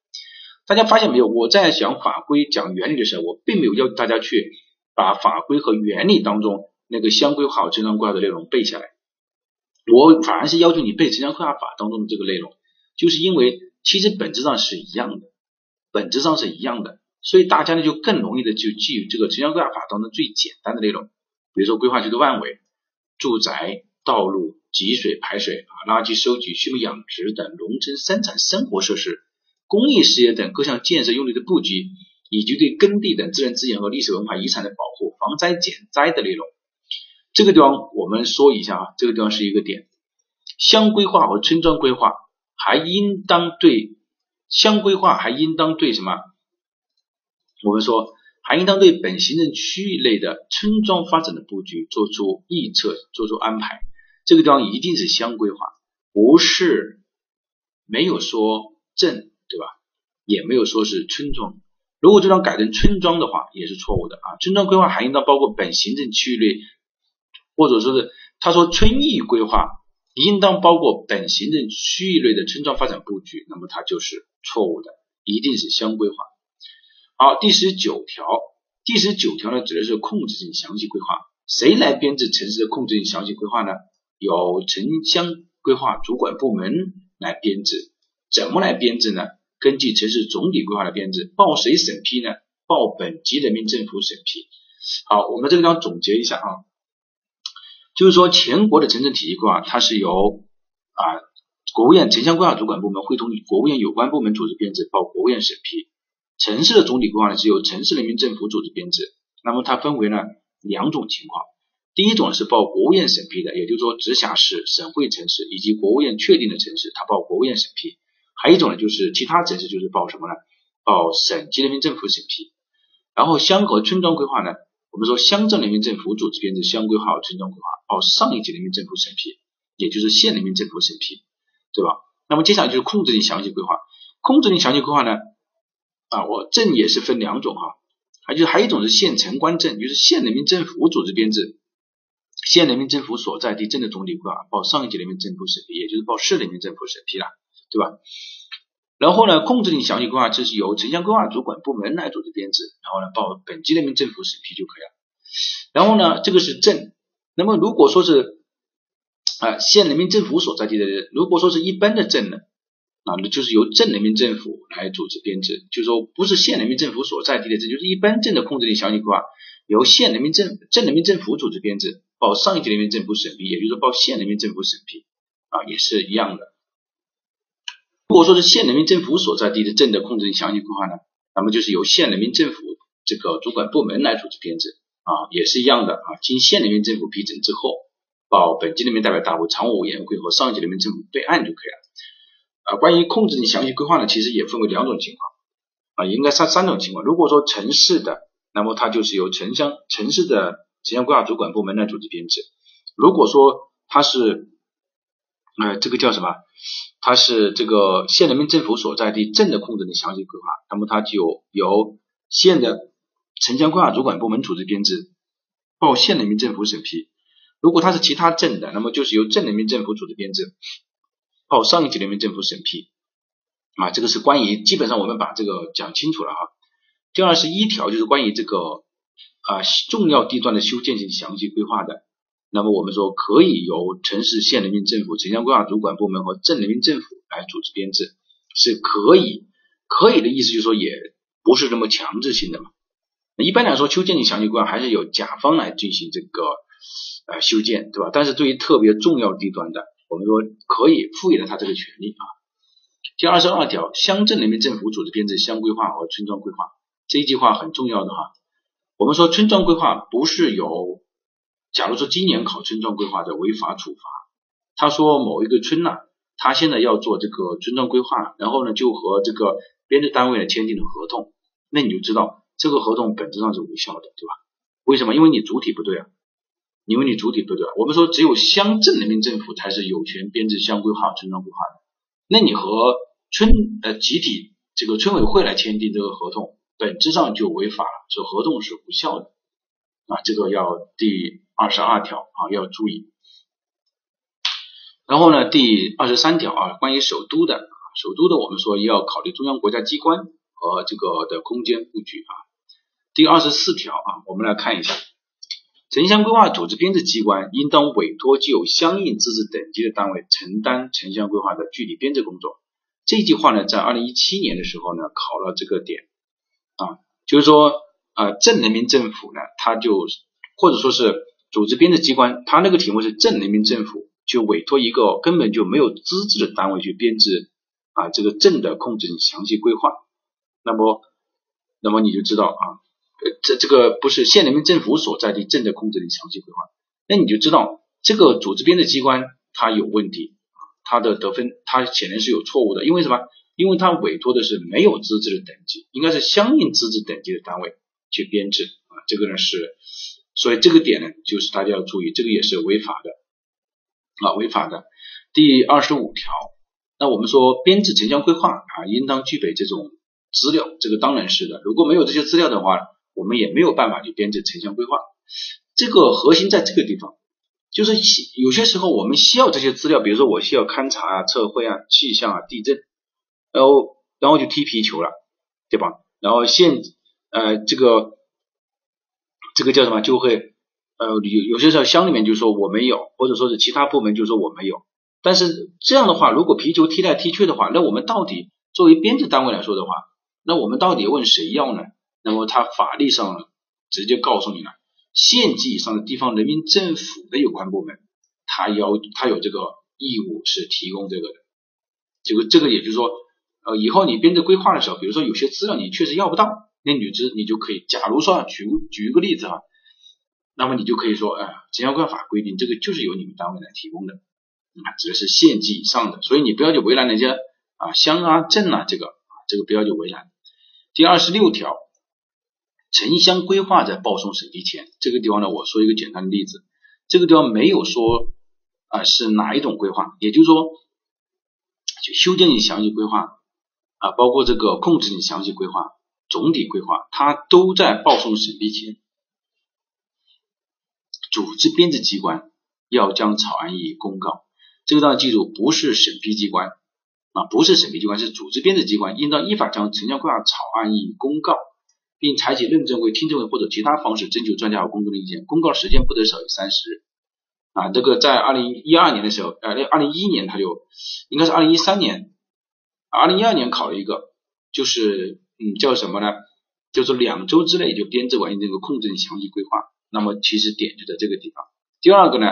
大家发现没有？我在讲法规、讲原理的时候，我并没有要求大家去把法规和原理当中那个乡规划和村庄规划的内容背下来。我反而是要求你背城乡规划法当中的这个内容，就是因为其实本质上是一样的，本质上是一样的，所以大家呢就更容易的就记住这个城乡规划法当中最简单的内容，比如说规划区的范围、住宅、道路、集水排水啊、垃圾收集、畜牧养殖等农村生产生活设施。公益事业等各项建设用地的布局，以及对耕地等自然资源和历史文化遗产的保护、防灾减灾的内容。这个地方我们说一下啊，这个地方是一个点。乡规划和村庄规划还应当对乡规划还应当对什么？我们说还应当对本行政区域内的村庄发展的布局做出预测、做出安排。这个地方一定是乡规划，不是没有说镇。对吧？也没有说是村庄，如果这张改成村庄的话，也是错误的啊。村庄规划还应当包括本行政区域内，或者说是他说村域规划应当包括本行政区域内的村庄发展布局，那么它就是错误的，一定是乡规划。好，第十九条，第十九条呢指的是控制性详细规划，谁来编制城市的控制性详细规划呢？由城乡规划主管部门来编制，怎么来编制呢？根据城市总体规划的编制，报谁审批呢？报本级人民政府审批。好，我们这个地方总结一下啊，就是说全国的城镇体系规划，它是由啊国务院城乡规划主管部门会同国务院有关部门组织编制，报国务院审批。城市的总体规划呢是由城市人民政府组织编制，那么它分为呢两种情况，第一种是报国务院审批的，也就是说直辖市、省会城市以及国务院确定的城市，它报国务院审批。还有一种呢，就是其他城市就是报什么呢？报省级人民政府审批。然后乡和村庄规划呢，我们说乡镇人民政府组织编制乡规划和村庄规划，报上一级人民政府审批，也就是县人民政府审批，对吧？那么接下来就是控制性详细规划。控制性详细规划呢，啊，我镇也是分两种哈，还就是还有一种是县城关镇，就是县人民政府组织编制，县人民政府所在地镇的总体规划，报上一级人民政府审批，也就是报市人民政府审批了。对吧？然后呢，控制性详细规划这是由城乡规划主管部门来组织编制，然后呢报本级人民政府审批就可以了。然后呢，这个是镇。那么如果说是啊县人民政府所在地的，如果说是一般的镇呢，啊那就是由镇人民政府来组织编制，就是说不是县人民政府所在地的镇，就是一般镇的控制性详细规划由县人民政镇人民政府组织编制，报上一级人民政府审批，也就是报县人民政府审批啊也是一样的。如果说是县人民政府所在地的镇的控制性详细规划呢，那么就是由县人民政府这个主管部门来组织编制啊，也是一样的啊，经县人民政府批准之后，报本级人民代表大会常务委员会和上级人民政府备案就可以了。啊，关于控制性详细规划呢，其实也分为两种情况啊，应该三三种情况。如果说城市的那么它就是由城乡城市的城乡规划主管部门来组织编制。如果说它是呃这个叫什么？它是这个县人民政府所在地镇的控制的详细规划，那么它就由县的城乡规划主管部门组织编制，报县人民政府审批。如果它是其他镇的，那么就是由镇人民政府组织编制，报上一级人民政府审批。啊，这个是关于基本上我们把这个讲清楚了哈。第二十一条就是关于这个啊重要地段的修建性详细规划的。那么我们说可以由城市县人民政府城乡规划主管部门和镇人民政府来组织编制，是可以，可以的意思就是说也不是这么强制性的嘛。一般来说，修建性详细规划还是由甲方来进行这个呃修建，对吧？但是对于特别重要地段的，我们说可以赋予了他这个权利啊。第二十二条，乡镇人民政府组织编制乡规划和村庄规划这一句话很重要的哈。我们说村庄规划不是由假如说今年考村庄规划的违法处罚，他说某一个村呐，他现在要做这个村庄规划，然后呢就和这个编制单位呢签订了合同，那你就知道这个合同本质上是无效的，对吧？为什么？因为你主体不对啊，因为你主体不对啊。我们说只有乡镇人民政府才是有权编制乡规划、村庄规划的，那你和村呃集体这个村委会来签订这个合同，本质上就违法了，这合同是无效的啊，这个要第。二十二条啊要注意，然后呢，第二十三条啊，关于首都的，首都的我们说要考虑中央国家机关和这个的空间布局啊。第二十四条啊，我们来看一下，城乡规划组织编制机关应当委托具有相应资质等级的单位承担城乡规划的具体编制工作。这句话呢，在二零一七年的时候呢，考了这个点啊，就是说啊，镇人民政府呢，他就或者说是。组织编制机关，他那个题目是镇人民政府就委托一个根本就没有资质的单位去编制啊这个镇的控制详细规划，那么那么你就知道啊，这这个不是县人民政府所在地镇的控制的详细规划，那你就知道这个组织编制机关它有问题啊，它的得分它显然是有错误的，因为什么？因为它委托的是没有资质的等级，应该是相应资质等级的单位去编制啊，这个呢是。所以这个点呢，就是大家要注意，这个也是违法的啊，违法的。第二十五条，那我们说编制城乡规划啊，应当具备这种资料，这个当然是的。如果没有这些资料的话，我们也没有办法去编制城乡规划。这个核心在这个地方，就是有些时候我们需要这些资料，比如说我需要勘察啊、测绘啊、气象啊、地震，然后然后就踢皮球了，对吧？然后现呃这个。这个叫什么？就会呃有有些时候乡里面就说我没有，或者说是其他部门就说我没有。但是这样的话，如果皮球踢来踢去的话，那我们到底作为编制单位来说的话，那我们到底问谁要呢？那么他法律上直接告诉你了，县级以上的地方人民政府的有关部门，他要他有这个义务是提供这个的。这个这个也就是说，呃，以后你编制规划的时候，比如说有些资料你确实要不到。那女子你就可以，假如说举举一个例子啊，那么你就可以说，哎，城乡规划法规定这个就是由你们单位来提供的，啊，指的是县级以上的，所以你不要去为难人家啊乡啊镇啊这个啊这个不要去为难。第二十六条，城乡规划在报送审批前，这个地方呢，我说一个简单的例子，这个地方没有说啊是哪一种规划，也就是说，就修建性详细规划啊，包括这个控制性详细规划。总体规划，它都在报送审批前，组织编制机关要将草案予以公告。这个大家记住，不是审批机关啊，不是审批机关，是组织编制机关，应当依法将城乡规划草案予以公告，并采取认证会、听证会或者其他方式征求专家和公众的意见。公告时间不得少于三十日啊。这个在二零一二年的时候，呃，二零一一年他就应该是二零一三年，二零一二年考了一个，就是。嗯，叫什么呢？就是两周之内就编制完成这个控制详细规划。那么其实点就在这个地方。第二个呢，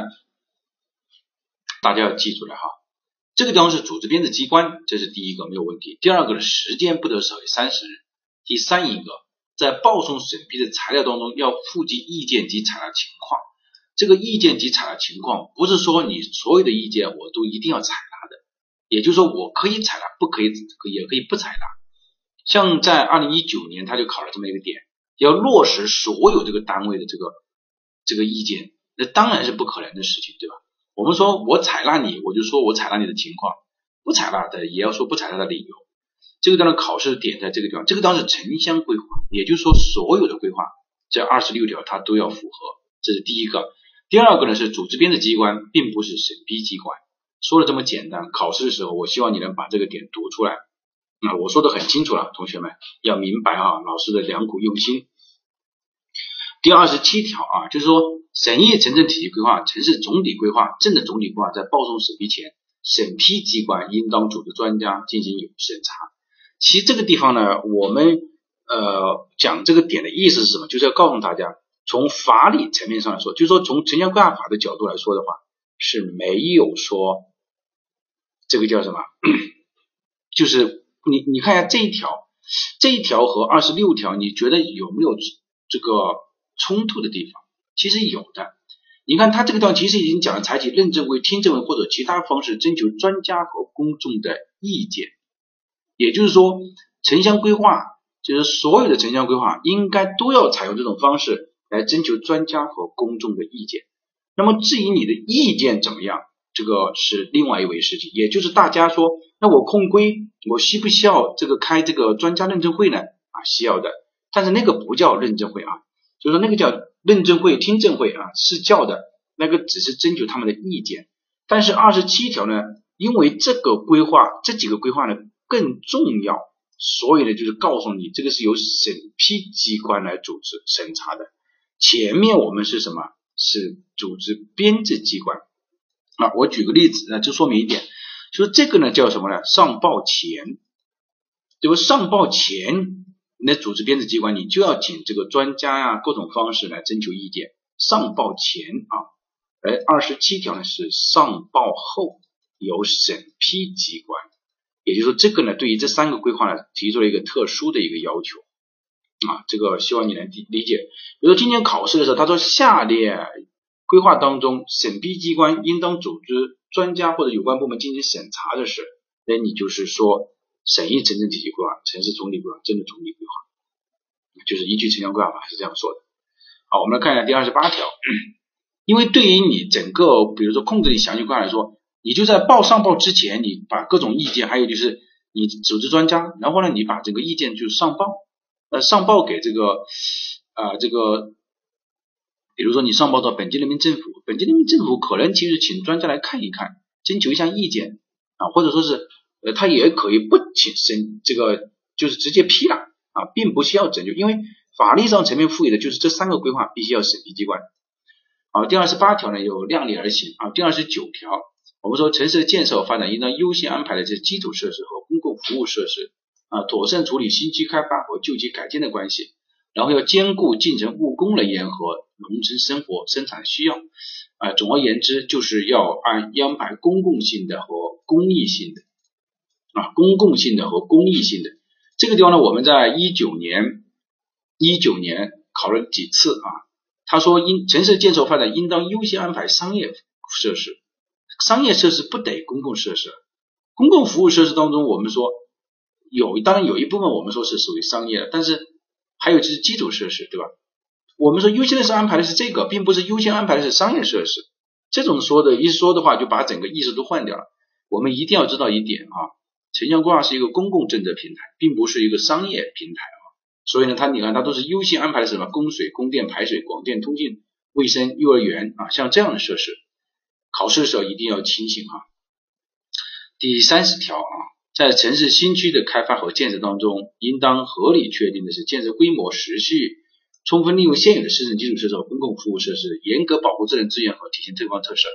大家要记住了哈，这个地方是组织编制机关，这是第一个没有问题。第二个呢，时间不得少于三十日。第三一个，在报送审批的材料当中要附记意见及采纳情况。这个意见及采纳情况，不是说你所有的意见我都一定要采纳的，也就是说我可以采纳，不可以也可以不采纳。像在二零一九年，他就考了这么一个点，要落实所有这个单位的这个这个意见，那当然是不可能的事情，对吧？我们说我采纳你，我就说我采纳你的情况，不采纳的也要说不采纳的理由。这个当然考试的点在这个地方，这个当然是城乡规划，也就是说所有的规划这二十六条它都要符合，这是第一个。第二个呢是组织编制机关，并不是审批机关。说的这么简单，考试的时候我希望你能把这个点读出来。啊，我说的很清楚了，同学们要明白啊，老师的良苦用心。第二十七条啊，就是说审议城镇体系规划、城市总体规划、镇的总体规划在报送审批前，审批机关应当组织专家进行审查。其实这个地方呢，我们呃讲这个点的意思是什么？就是要告诉大家，从法理层面上来说，就是说从城乡规划法的角度来说的话，是没有说这个叫什么，就是你你看一下这一条，这一条和二十六条，你觉得有没有这个冲突的地方？其实有的。你看他这个地方其实已经讲了，采取认证会、听证会或者其他方式征求专家和公众的意见。也就是说，城乡规划就是所有的城乡规划应该都要采用这种方式来征求专家和公众的意见。那么至于你的意见怎么样，这个是另外一回事情。也就是大家说，那我控规我需不需要这个开这个专家认证会呢？啊，需要的。但是那个不叫认证会啊，就是说那个叫认证会、听证会啊，是叫的那个只是征求他们的意见。但是二十七条呢，因为这个规划这几个规划呢。更重要，所以呢，就是告诉你，这个是由审批机关来组织审查的。前面我们是什么？是组织编制机关。啊，我举个例子，那就说明一点，说这个呢叫什么呢？上报前，对吧？上报前，那组织编制机关你就要请这个专家呀，各种方式来征求意见。上报前啊，而二十七条呢是上报后由审批机关。也就是说，这个呢，对于这三个规划呢，提出了一个特殊的一个要求啊，这个希望你能理理解。比如说今年考试的时候，他说下列规划当中，审批机关应当组织专家或者有关部门进行审查的事，那你就是说审议城镇体系规划、城市总体规划、镇的总体规划，就是依据城乡规划法是这样说的。好，我们来看一下第二十八条，因为对于你整个，比如说控制力详细规划来说。你就在报上报之前，你把各种意见，还有就是你组织专家，然后呢，你把这个意见就上报，呃，上报给这个啊这个，比如说你上报到本级人民政府，本级人民政府可能其实请专家来看一看，征求一下意见啊，或者说是呃他也可以不请审这个，就是直接批了啊，并不需要拯救，因为法律上层面赋予的就是这三个规划必须要审批机关。好，第二十八条呢有量力而行啊，第二十九条。我们说城市的建设和发展应当优先安排的这基础设施和公共服务设施啊，妥善处理新区开发和旧区改建的关系，然后要兼顾进城务工人员和农村生活生产需要啊。总而言之，就是要按安排公共性的和公益性的啊，公共性的和公益性的这个地方呢，我们在一九年一九年考了几次啊。他说，应城市建设发展应当优先安排商业设施。商业设施不等于公共设施，公共服务设施当中，我们说有，当然有一部分我们说是属于商业的，但是还有就是基础设施，对吧？我们说优先的是安排的是这个，并不是优先安排的是商业设施。这种说的一说的话，就把整个意思都换掉了。我们一定要知道一点啊，城乡规划是一个公共政策平台，并不是一个商业平台啊。所以呢，它你看它都是优先安排的什么供水、供电、排水、广电、通信、卫生、幼儿园啊，像这样的设施。考试的时候一定要清醒啊。第三十条啊，在城市新区的开发和建设当中，应当合理确定的是建设规模、时序，充分利用现有的市政基础设施和公共服务设施，严格保护自然资源和体现地方特色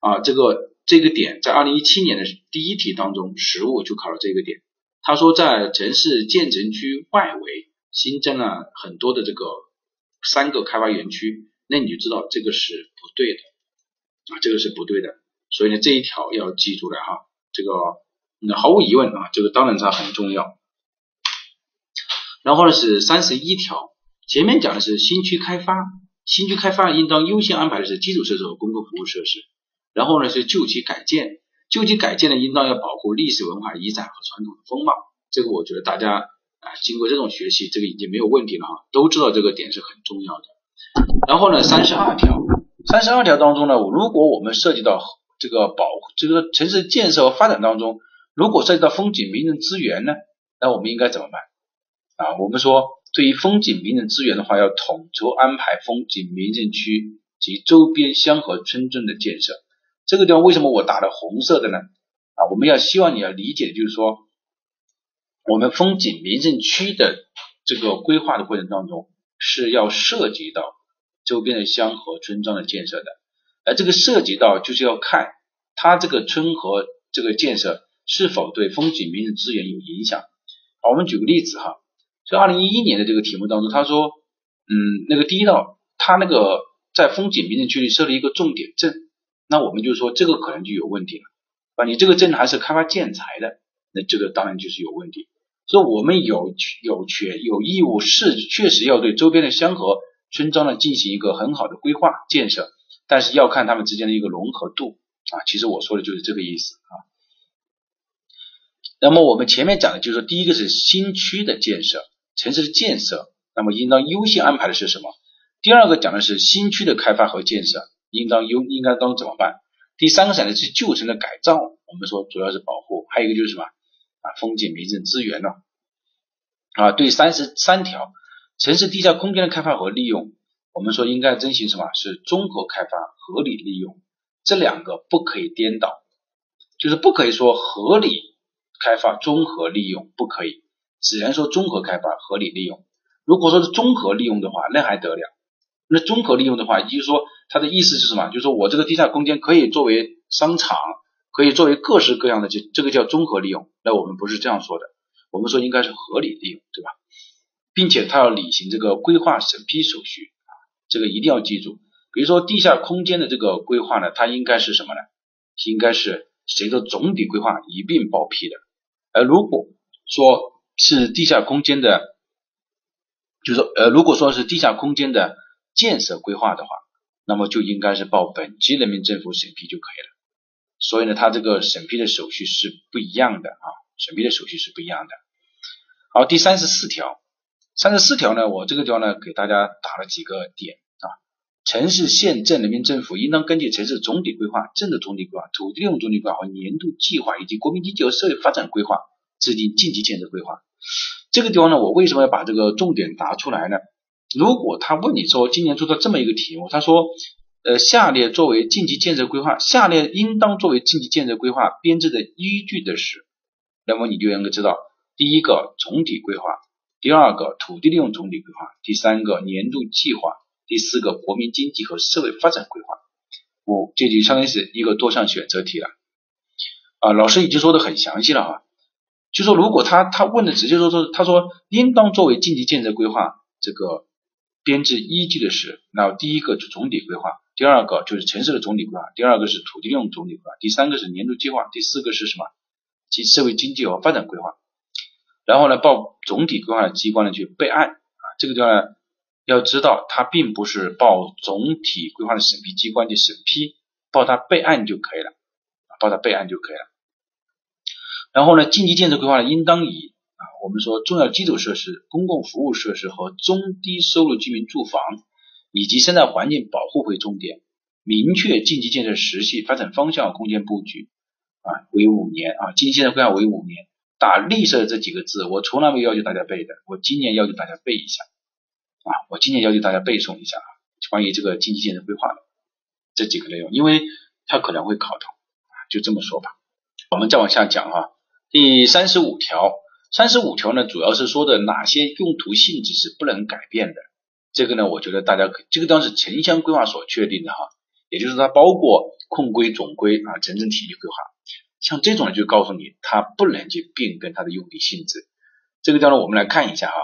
啊。这个这个点在二零一七年的第一题当中，实物就考了这个点。他说，在城市建成区外围新增了很多的这个三个开发园区，那你就知道这个是不对的。啊，这个是不对的，所以呢，这一条要记住了哈。这个那毫无疑问啊，这个当然它很重要。然后呢是三十一条，前面讲的是新区开发，新区开发应当优先安排的是基础设施和公共服务设施。然后呢是旧区改建，旧区改建呢应当要保护历史文化遗产和传统的风貌。这个我觉得大家啊，经过这种学习，这个已经没有问题了哈，都知道这个点是很重要的。然后呢，三十二条，三十二条当中呢，如果我们涉及到这个保这个城市建设和发展当中，如果涉及到风景名胜资源呢，那我们应该怎么办啊？我们说，对于风景名胜资源的话，要统筹安排风景名胜区及周边乡和村镇的建设。这个地方为什么我打了红色的呢？啊，我们要希望你要理解就是说，我们风景名胜区的这个规划的过程当中，是要涉及到周边的乡和村庄的建设的。而这个涉及到就是要看它这个村和这个建设是否对风景名胜资源有影响。好，我们举个例子哈，在二零一一年的这个题目当中，他说，嗯，那个第一道，他那个在风景名胜区里设立一个重点镇。那我们就说这个可能就有问题了，啊，你这个镇还是开发建材的，那这个当然就是有问题。所以我们有有权有义务是确实要对周边的乡河村庄呢进行一个很好的规划建设，但是要看他们之间的一个融合度啊。其实我说的就是这个意思啊。那么我们前面讲的就是说，第一个是新区的建设，城市的建设，那么应当优先安排的是什么？第二个讲的是新区的开发和建设。应当优应该当怎么办？第三个讲的是旧城的改造，我们说主要是保护，还有一个就是什么啊风景名胜资源呢啊对三十三条城市地下空间的开发和利用，我们说应该遵循什么是综合开发合理利用，这两个不可以颠倒，就是不可以说合理开发综合利用不可以，只能说综合开发合理利用。如果说是综合利用的话，那还得了？那综合利用的话，也就是说。它的意思是什么？就是说我这个地下空间可以作为商场，可以作为各式各样的，这这个叫综合利用。那我们不是这样说的，我们说应该是合理利用，对吧？并且它要履行这个规划审批手续啊，这个一定要记住。比如说地下空间的这个规划呢，它应该是什么呢？应该是随着总体规划一并报批的。而如果说是地下空间的，就是说呃，如果说是地下空间的建设规划的话。那么就应该是报本级人民政府审批就可以了，所以呢，它这个审批的手续是不一样的啊，审批的手续是不一样的。好，第三十四条，三十四条呢，我这个地方呢给大家打了几个点，城市县镇人民政府应当根据城市总体规划、镇的总体规划、土地利用总体规划和年度计划以及国民经济和社会发展规划，制定近期建设规划。这个地方呢，我为什么要把这个重点答出来呢？如果他问你说今年出的这么一个题目，他说，呃，下列作为近期建设规划，下列应当作为近期建设规划编制的依据的是，那么你就应该知道，第一个总体规划，第二个土地利用总体规划，第三个年度计划，第四个国民经济和社会发展规划。五，这就相当于是一个多项选择题了。啊，老师已经说的很详细了哈，就说如果他他问的直接说说，他说应当作为经济建设规划这个。编制依据的是，那第一个就总体规划，第二个就是城市的总体规划，第二个是土地利用总体规划，第三个是年度计划，第四个是什么？及社会经济和发展规划。然后呢，报总体规划的机关呢去备案啊，这个地方呢要知道，它并不是报总体规划的审批机关去审批，报它备案就可以了，报它备案就可以了。然后呢，经济建设规划，应当以啊我们说，重要基础设施、公共服务设施和中低收入居民住房以及生态环境保护为重点，明确晋级建设实际发展方向、空间布局啊，为五年啊，晋级建设规划为五年。打绿色这几个字，我从来没有要求大家背的，我今年要求大家背一下啊，我今天要求大家背诵一下啊，关于这个经济建设规划的这几个内容，因为它可能会考到，就这么说吧。我们再往下讲啊，第三十五条。三十五条呢，主要是说的哪些用途性质是不能改变的。这个呢，我觉得大家可这个当然是城乡规划所确定的哈，也就是它包括控规、总规啊、城镇体系规划，像这种就告诉你它不能去变更它的用地性质。这个地方我们来看一下哈，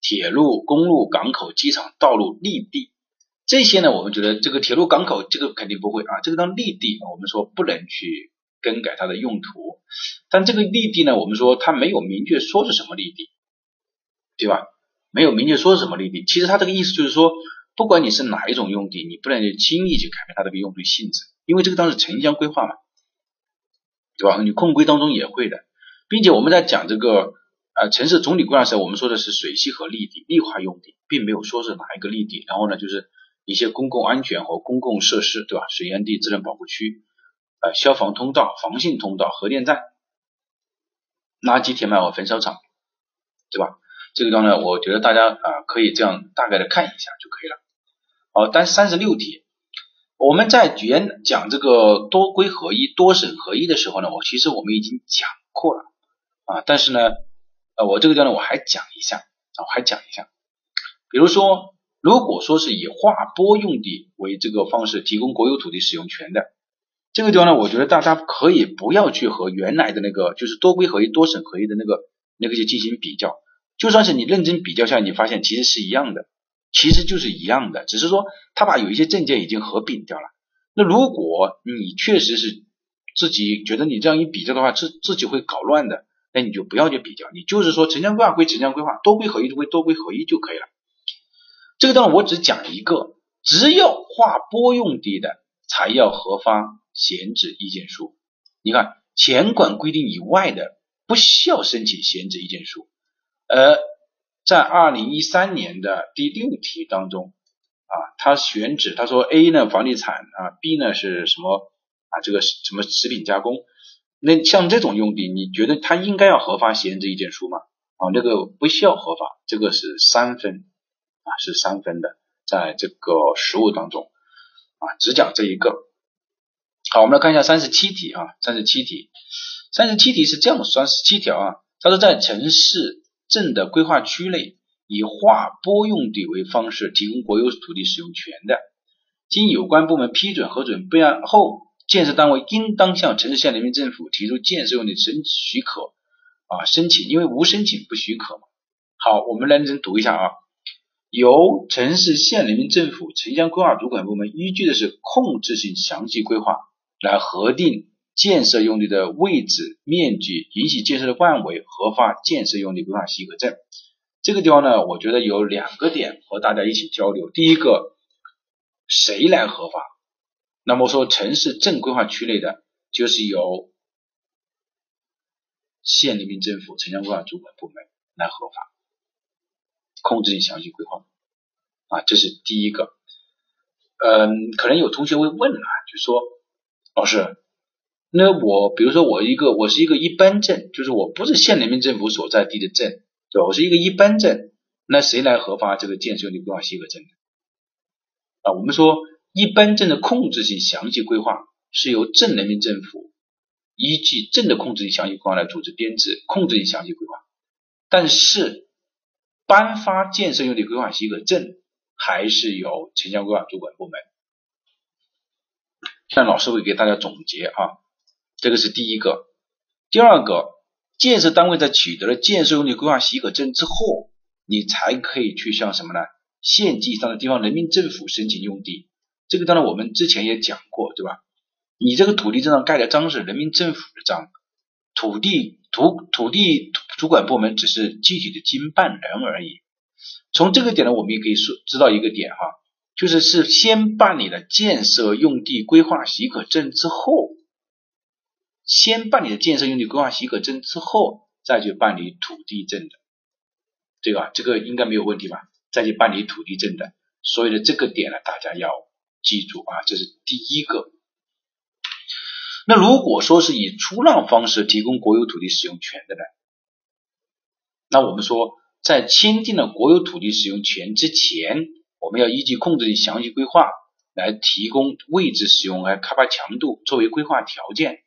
铁路、公路、港口、机场、道路、绿地这些呢，我们觉得这个铁路、港口这个肯定不会啊，这个当绿地，我们说不能去。更改它的用途，但这个绿地呢，我们说它没有明确说是什么绿地，对吧？没有明确说是什么绿地。其实它这个意思就是说，不管你是哪一种用地，你不能轻易去改变它这个用地性质，因为这个当时城乡规划嘛，对吧？你控规当中也会的，并且我们在讲这个呃，城市总体规划时，我们说的是水系和绿地、绿化用地，并没有说是哪一个绿地。然后呢，就是一些公共安全和公共设施，对吧？水源地自然保护区，呃，消防通道、防汛通道、核电站、垃圾填埋和焚烧厂，对吧？这个地方呢，我觉得大家啊可以这样大概的看一下就可以了。好，但三十六题，我们在原讲这个多规合一、多省合一的时候呢，我其实我们已经讲过了啊，但是呢。呃，我这个地方呢，我还讲一下啊，我还讲一下，比如说，如果说是以划拨用地为这个方式提供国有土地使用权的，这个地方呢，我觉得大家可以不要去和原来的那个就是多规合一、多省合一的那个那个去进行比较，就算是你认真比较下，你发现其实是一样的，其实就是一样的，只是说他把有一些证件已经合并掉了。那如果你确实是自己觉得你这样一比较的话，自自己会搞乱的。那你就不要去比较，你就是说城乡规划归城乡规划，多规合一归多规合一就可以了。这个当然我只讲一个，只有划拨用地的才要核发闲置意见书。你看前管规定以外的不需要申请闲置意见书。而在二零一三年的第六题当中啊，他选址他说 A 呢房地产啊，B 呢是什么啊这个什么食品加工。那像这种用地，你觉得它应该要核发闲置意见书吗？啊，那个不需要合法，这个是三分啊，是三分的，在这个实务当中啊，只讲这一个。好，我们来看一下三十七题啊，三十七题，三十七题是这样三十七条啊，它说在城市镇的规划区内，以划拨用地为方式提供国有土地使用权的，经有关部门批准核准备案后。建设单位应当向城市县人民政府提出建设用地申许可啊申请，因为无申请不许可嘛。好，我们认真读一下啊，由城市县人民政府城乡规划主管部门依据的是控制性详细规划来核定建设用地的位置、面积、允许建设的范围，核发建设用地规划许可证。这个地方呢，我觉得有两个点和大家一起交流。第一个，谁来核发？那么说，城市镇规划区内的，就是由县人民政府城乡规划主管部门来核发，控制性详细规划啊，这是第一个。嗯，可能有同学会问了，就说老师，那我比如说我一个我是一个一般镇，就是我不是县人民政府所在地的镇，对吧？我是一个一般镇，那谁来核发这个建设用地规划许可证呢？啊，我们说。一般镇的控制性详细规划是由镇人民政府依据镇的控制性详细规划来组织编制控制性详细规划，但是颁发建设用地规划许可证还是由城乡规划主管部门。那老师会给大家总结啊，这个是第一个。第二个，建设单位在取得了建设用地规划许可证之后，你才可以去向什么呢？县级以上的地方人民政府申请用地。这个当然我们之前也讲过，对吧？你这个土地证上盖的章是人民政府的章，土地土土地主管部门只是具体的经办人而已。从这个点呢，我们也可以说知道一个点哈，就是是先办理了建设用地规划许可证之后，先办理了建设用地规划许可证之后，再去办理土地证的，对吧？这个应该没有问题吧？再去办理土地证的，所以呢，这个点呢，大家要。记住啊，这是第一个。那如果说是以出让方式提供国有土地使用权的呢？那我们说，在签订了国有土地使用权之前，我们要依据控制性详细规划来提供位置使用和开发强度作为规划条件，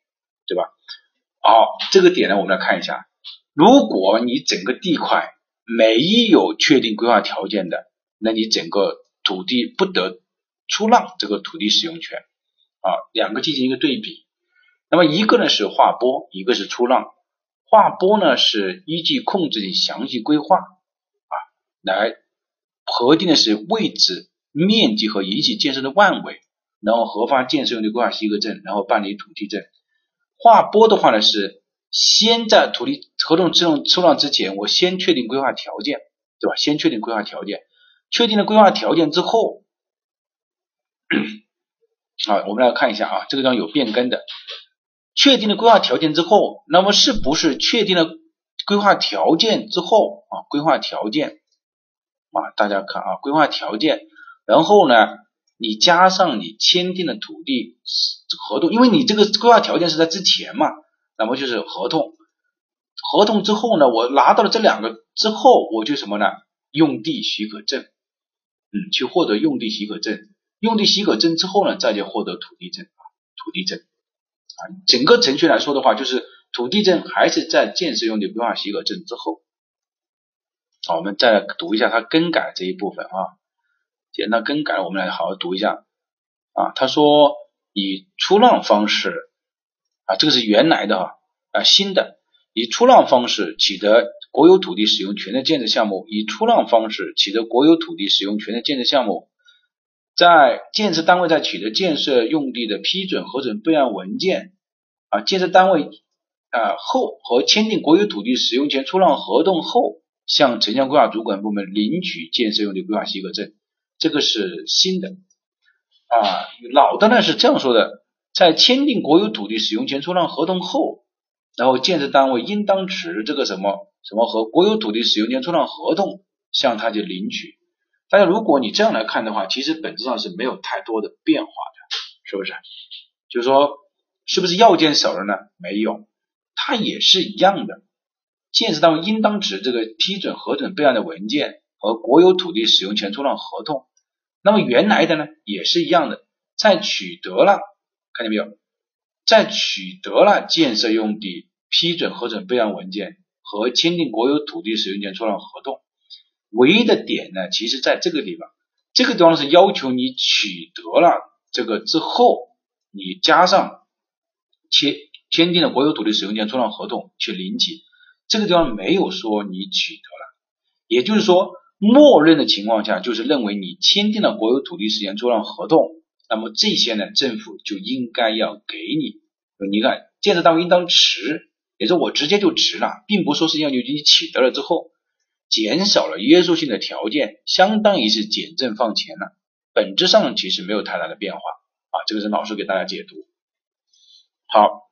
对吧？好，这个点呢，我们来看一下，如果你整个地块没有确定规划条件的，那你整个土地不得。出让这个土地使用权啊，两个进行一个对比。那么一个呢是划拨，一个是出让。划拨呢是依据控制性详细规划啊来核定的是位置、面积和允许建设的范围，然后核发建设用地规划许可证，然后办理土地证。划拨的话呢是先在土地合同出让出让之前，我先确定规划条件，对吧？先确定规划条件，确定了规划条件之后。啊，我们来看一下啊，这个地方有变更的，确定了规划条件之后，那么是不是确定了规划条件之后啊，规划条件啊，大家看啊，规划条件，然后呢，你加上你签订的土地合同，因为你这个规划条件是在之前嘛，那么就是合同，合同之后呢，我拿到了这两个之后，我就什么呢？用地许可证，嗯，去获得用地许可证，用地许可证之后呢，再去获得土地证啊，土地证啊，整个程序来说的话，就是土地证还是在建设用地规划许可证之后。好，我们再来读一下它更改这一部分啊，简单更改，我们来好好读一下啊。他说以出让方式啊，这个是原来的哈啊，新的以出让方式取得。国有土地使用权的建设项目，以出让方式取得国有土地使用权的建设项目，在建设单位在取得建设用地的批准核准备案文件啊，建设单位啊后和签订国有土地使用权出让合同后，向城乡规划主管部门领取建设用地规划许可证，这个是新的啊，老的呢是这样说的，在签订国有土地使用权出让合同后，然后建设单位应当持这个什么？什么和国有土地使用权出让合同向他去领取？但是如果你这样来看的话，其实本质上是没有太多的变化的，是不是？就是说，是不是要件少了呢？没有，它也是一样的。建设单位应当持这个批准核准备案的文件和国有土地使用权出让合同。那么原来的呢，也是一样的，在取得了，看见没有？在取得了建设用地批准核准备案文件。和签订国有土地使用权出让合同，唯一的点呢，其实在这个地方，这个地方是要求你取得了这个之后，你加上签签订了国有土地使用权出让合同去领取，这个地方没有说你取得了，也就是说，默认的情况下就是认为你签订了国有土地使用权出让合同，那么这些呢，政府就应该要给你，你看建设单位应当持。也是我直接就值了，并不说是要求你取得了之后减少了约束性的条件，相当于是减政放钱了，本质上其实没有太大的变化啊。这个是老师给大家解读。好，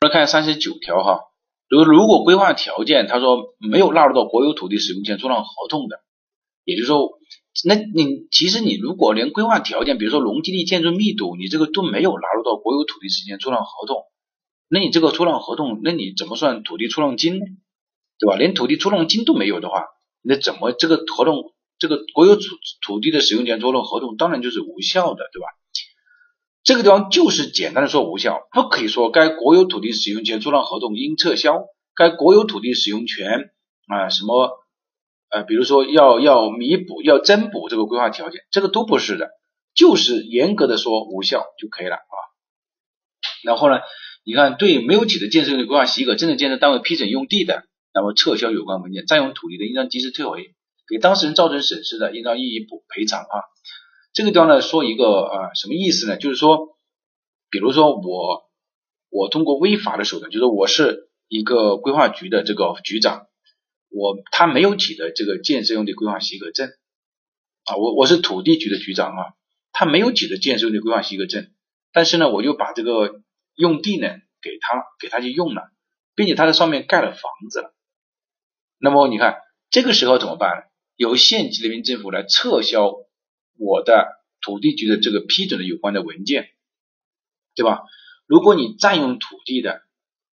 来看三十九条哈，如如果规划条件他说没有纳入到国有土地使用权出让合同的，也就是说，那你其实你如果连规划条件，比如说容积率、建筑密度，你这个都没有纳入到国有土地使用权出让合同。那你这个出让合同，那你怎么算土地出让金？对吧？连土地出让金都没有的话，那怎么这个合同，这个国有土土地的使用权出让合同当然就是无效的，对吧？这个地方就是简单的说无效，不可以说该国有土地使用权出让合同应撤销，该国有土地使用权啊什么呃，比如说要要弥补要增补这个规划条件，这个都不是的，就是严格的说无效就可以了啊。然后呢？你看，对没有取得建设用地规划许可证的建设单位批准用地的，那么撤销有关文件，占用土地的应当及时退回，给当事人造成损失的应当予以补赔偿啊。这个地方呢，说一个啊什么意思呢？就是说，比如说我我通过违法的手段，就是我是一个规划局的这个局长，我他没有取得这个建设用地规划许可证啊，我我是土地局的局长啊，他没有取得建设用地规划许可证，但是呢，我就把这个。用地呢，给他给他去用了，并且他在上面盖了房子了。那么你看这个时候怎么办？由县级人民政府来撤销我的土地局的这个批准的有关的文件，对吧？如果你占用土地的，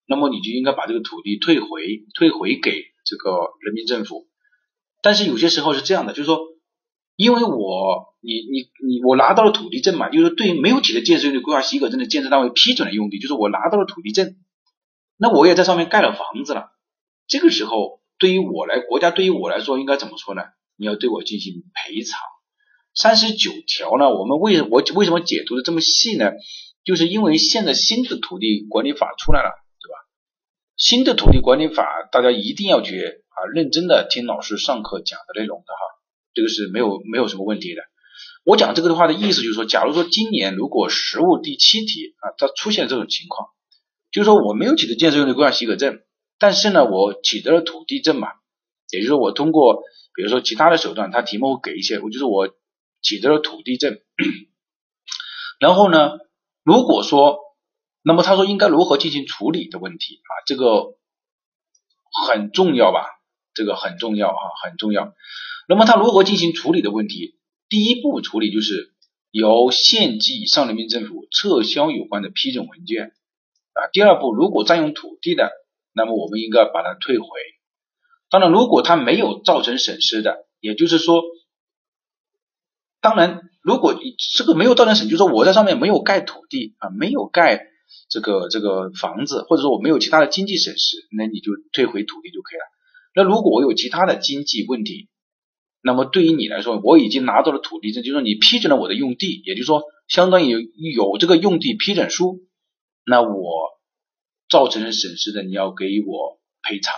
那么你就应该把这个土地退回退回给这个人民政府。但是有些时候是这样的，就是说。因为我你你你我拿到了土地证嘛，就是对于没有取得建设用地规划许可证的建设单位批准的用地，就是我拿到了土地证，那我也在上面盖了房子了。这个时候对于我来，国家对于我来说应该怎么说呢？你要对我进行赔偿。三十九条呢，我们为我为什么解读的这么细呢？就是因为现在新的土地管理法出来了，对吧？新的土地管理法，大家一定要去啊认真的听老师上课讲的内容的哈。这个是没有没有什么问题的。我讲这个的话的意思就是说，假如说今年如果实务第七题啊，它出现这种情况，就是说我没有取得建设用地规划许可证，但是呢，我取得了土地证嘛，也就是说我通过比如说其他的手段，他题目会给一些，我就是我取得了土地证，然后呢，如果说，那么他说应该如何进行处理的问题啊，这个很重要吧？这个很重要啊，很重要。那么他如何进行处理的问题？第一步处理就是由县级以上人民政府撤销有关的批准文件啊。第二步，如果占用土地的，那么我们应该把它退回。当然，如果它没有造成损失的，也就是说，当然，如果这个没有造成损，就是说我在上面没有盖土地啊，没有盖这个这个房子，或者说我没有其他的经济损失，那你就退回土地就可以了。那如果我有其他的经济问题，那么对于你来说，我已经拿到了土地证，就是说你批准了我的用地，也就是说相当于有这个用地批准书，那我造成的损失的你要给我赔偿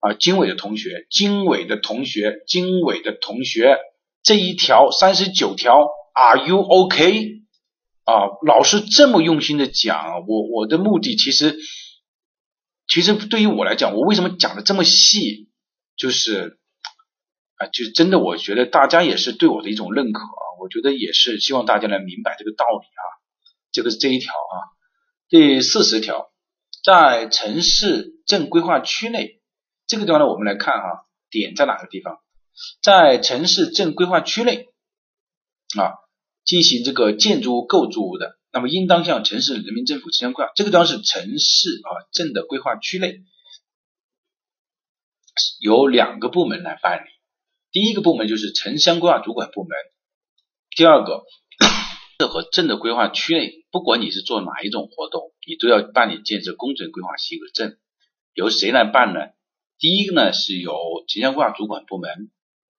啊！经纬的同学，经纬的同学，经纬的同学，这一条三十九条，Are you OK？啊，老师这么用心的讲，我我的目的其实其实对于我来讲，我为什么讲的这么细，就是。啊，就真的，我觉得大家也是对我的一种认可啊。我觉得也是希望大家能明白这个道理啊。这个是这一条啊。第四十条，在城市镇规划区内，这个地方呢，我们来看哈，点在哪个地方？在城市镇规划区内啊，进行这个建筑物构筑物的，那么应当向城市人民政府城乡规划。这个地方是城市啊镇的规划区内，由两个部门来办理。第一个部门就是城乡规划主管部门，第二个 任何镇的规划区内，不管你是做哪一种活动，你都要办理建设工程规划许可证，由谁来办呢？第一个呢是由城乡规划主管部门，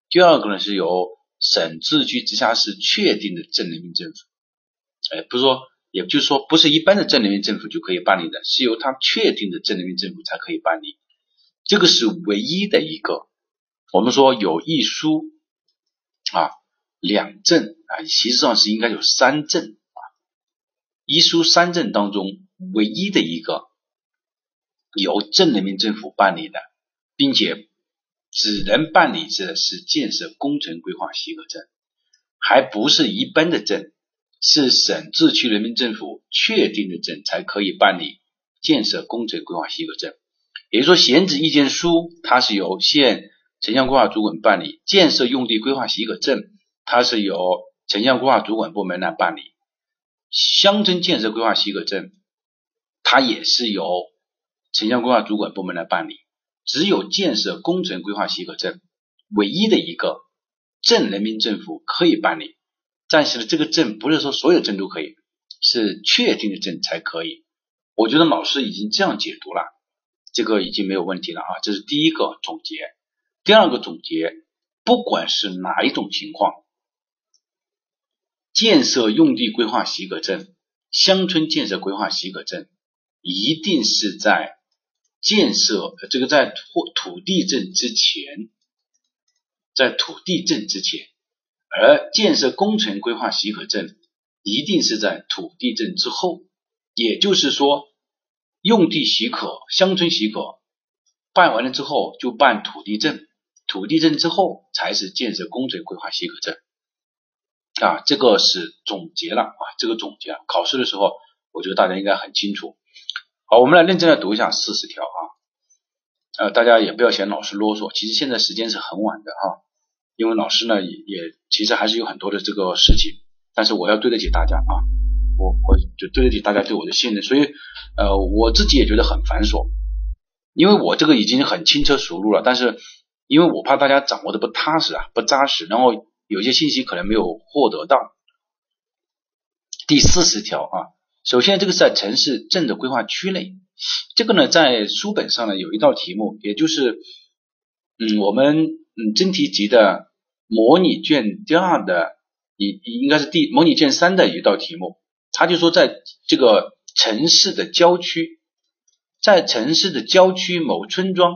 第二个呢是由省自治区直辖市确定的镇人民政府，哎，不是说，也就是说，不是一般的镇人民政府就可以办理的，是由他确定的镇人民政府才可以办理，这个是唯一的一个。我们说有一书啊，两证啊，其实上是应该有三证一书三证当中唯一的一个由镇人民政府办理的，并且只能办理的是建设工程规划许可证，还不是一般的证，是省自治区人民政府确定的证才可以办理建设工程规划许可证。也就是说，选址意见书它是由县。城乡规划主管办理建设用地规划许可证，它是由城乡规划主管部门来办理；乡村建设规划许可证，它也是由城乡规划主管部门来办理。只有建设工程规划许可证，唯一的一个镇人民政府可以办理。但是呢，这个证不是说所有证都可以，是确定的证才可以。我觉得老师已经这样解读了，这个已经没有问题了啊！这是第一个总结。第二个总结，不管是哪一种情况，建设用地规划许可证、乡村建设规划许可证，一定是在建设这个在土土地证之前，在土地证之前，而建设工程规划许可证一定是在土地证之后。也就是说，用地许可、乡村许可办完了之后，就办土地证。土地证之后才是建设工程规划许可证啊，这个是总结了啊，这个总结考试的时候，我觉得大家应该很清楚。好，我们来认真的读一下四十条啊，呃，大家也不要嫌老师啰嗦，其实现在时间是很晚的哈，因为老师呢也也其实还是有很多的这个事情，但是我要对得起大家啊，我我就对得起大家对我的信任，所以呃我自己也觉得很繁琐，因为我这个已经很轻车熟路了，但是。因为我怕大家掌握的不踏实啊，不扎实，然后有些信息可能没有获得到。第四十条啊，首先这个是在城市镇的规划区内，这个呢在书本上呢有一道题目，也就是嗯我们嗯真题集的模拟卷第二的一应该是第模拟卷三的一道题目，他就说在这个城市的郊区，在城市的郊区某村庄。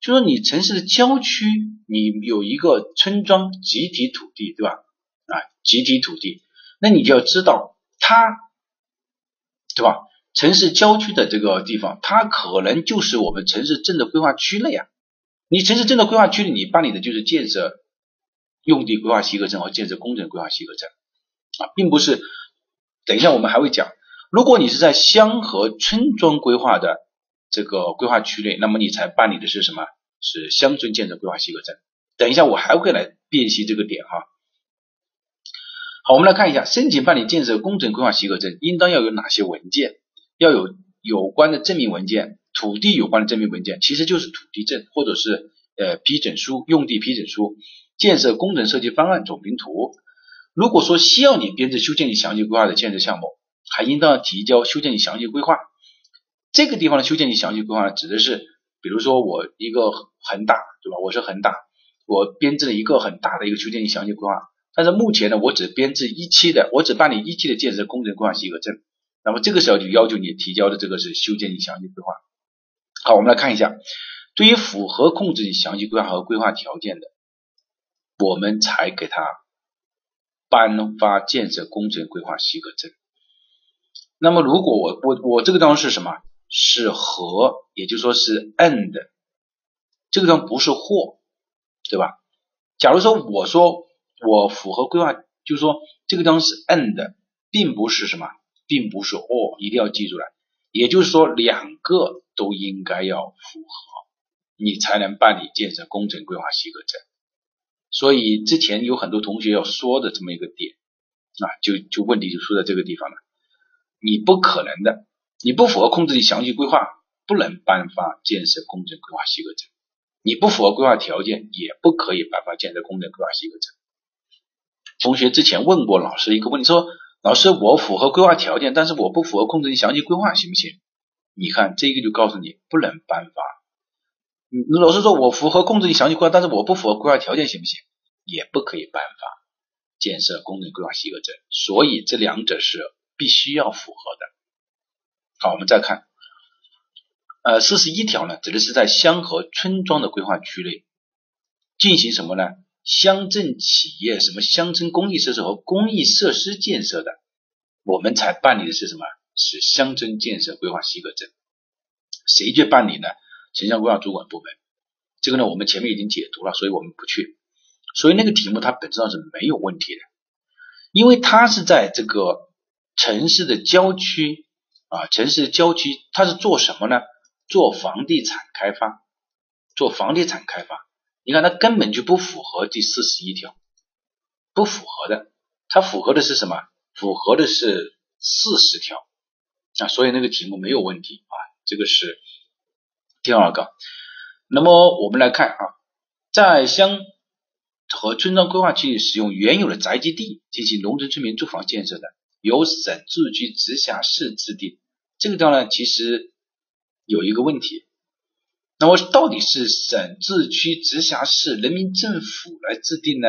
就说你城市的郊区，你有一个村庄集体土地，对吧？啊，集体土地，那你就要知道它，对吧？城市郊区的这个地方，它可能就是我们城市镇的规划区了呀。你城市镇的规划区里，你办理的就是建设用地规划许可证和建设工程规划许可证啊，并不是。等一下我们还会讲，如果你是在乡和村庄规划的。这个规划区内，那么你才办理的是什么？是乡村建设规划许可证。等一下我还会来辨析这个点哈。好，我们来看一下，申请办理建设工程规划许可证，应当要有哪些文件？要有有关的证明文件，土地有关的证明文件，其实就是土地证或者是呃批准书、用地批准书、建设工程设计方案总评图。如果说需要你编制修建你详细规划的建设项目，还应当提交修建你详细规划。这个地方的修建性详细规划指的是，比如说我一个恒大，对吧？我是恒大，我编制了一个很大的一个修建性详细规划，但是目前呢，我只编制一期的，我只办理一期的建设工程规划许可证。那么这个时候就要求你提交的这个是修建性详细规划。好，我们来看一下，对于符合控制你详细规划和规划条件的，我们才给他颁发建设工程规划许可证。那么如果我我我这个地方是什么？是和，也就是说是 and，这个地方不是或，对吧？假如说我说我符合规划，就是说这个地方是 and，并不是什么，并不是 or，一定要记住了。也就是说两个都应该要符合，你才能办理建设工程规划许可证。所以之前有很多同学要说的这么一个点啊，就就问题就出在这个地方了。你不可能的，你不符合控制的详细规划，不能颁发建设工程规划许可证；你不符合规划条件，也不可以颁发建设工程规划许可证。同学之前问过老师一个问题，说老师我符合规划条件，但是我不符合控制的详细规划，行不行？你看这个就告诉你不能颁发。嗯，老师说我符合控制的详细规划，但是我不符合规划条件，行不行？也不可以颁发建设工程规划许可证。所以这两者是。必须要符合的。好，我们再看，呃，四十一条呢，指的是在乡和村庄的规划区内进行什么呢？乡镇企业什么乡村公益设施和公益设施建设的，我们才办理的是什么？是乡村建设规划许可证。谁去办理呢？城乡规划主管部门。这个呢，我们前面已经解读了，所以我们不去。所以那个题目它本质上是没有问题的，因为它是在这个。城市的郊区啊，城市郊区，它是做什么呢？做房地产开发，做房地产开发。你看，它根本就不符合第四十一条，不符合的。它符合的是什么？符合的是四十条啊。所以那个题目没有问题啊。这个是第二个。那么我们来看啊，在乡和村庄规划区域使用原有的宅基地进行农村村民住房建设的。由省自治区直辖市制定，这个地方呢，其实有一个问题。那么到底是省自治区直辖市人民政府来制定呢，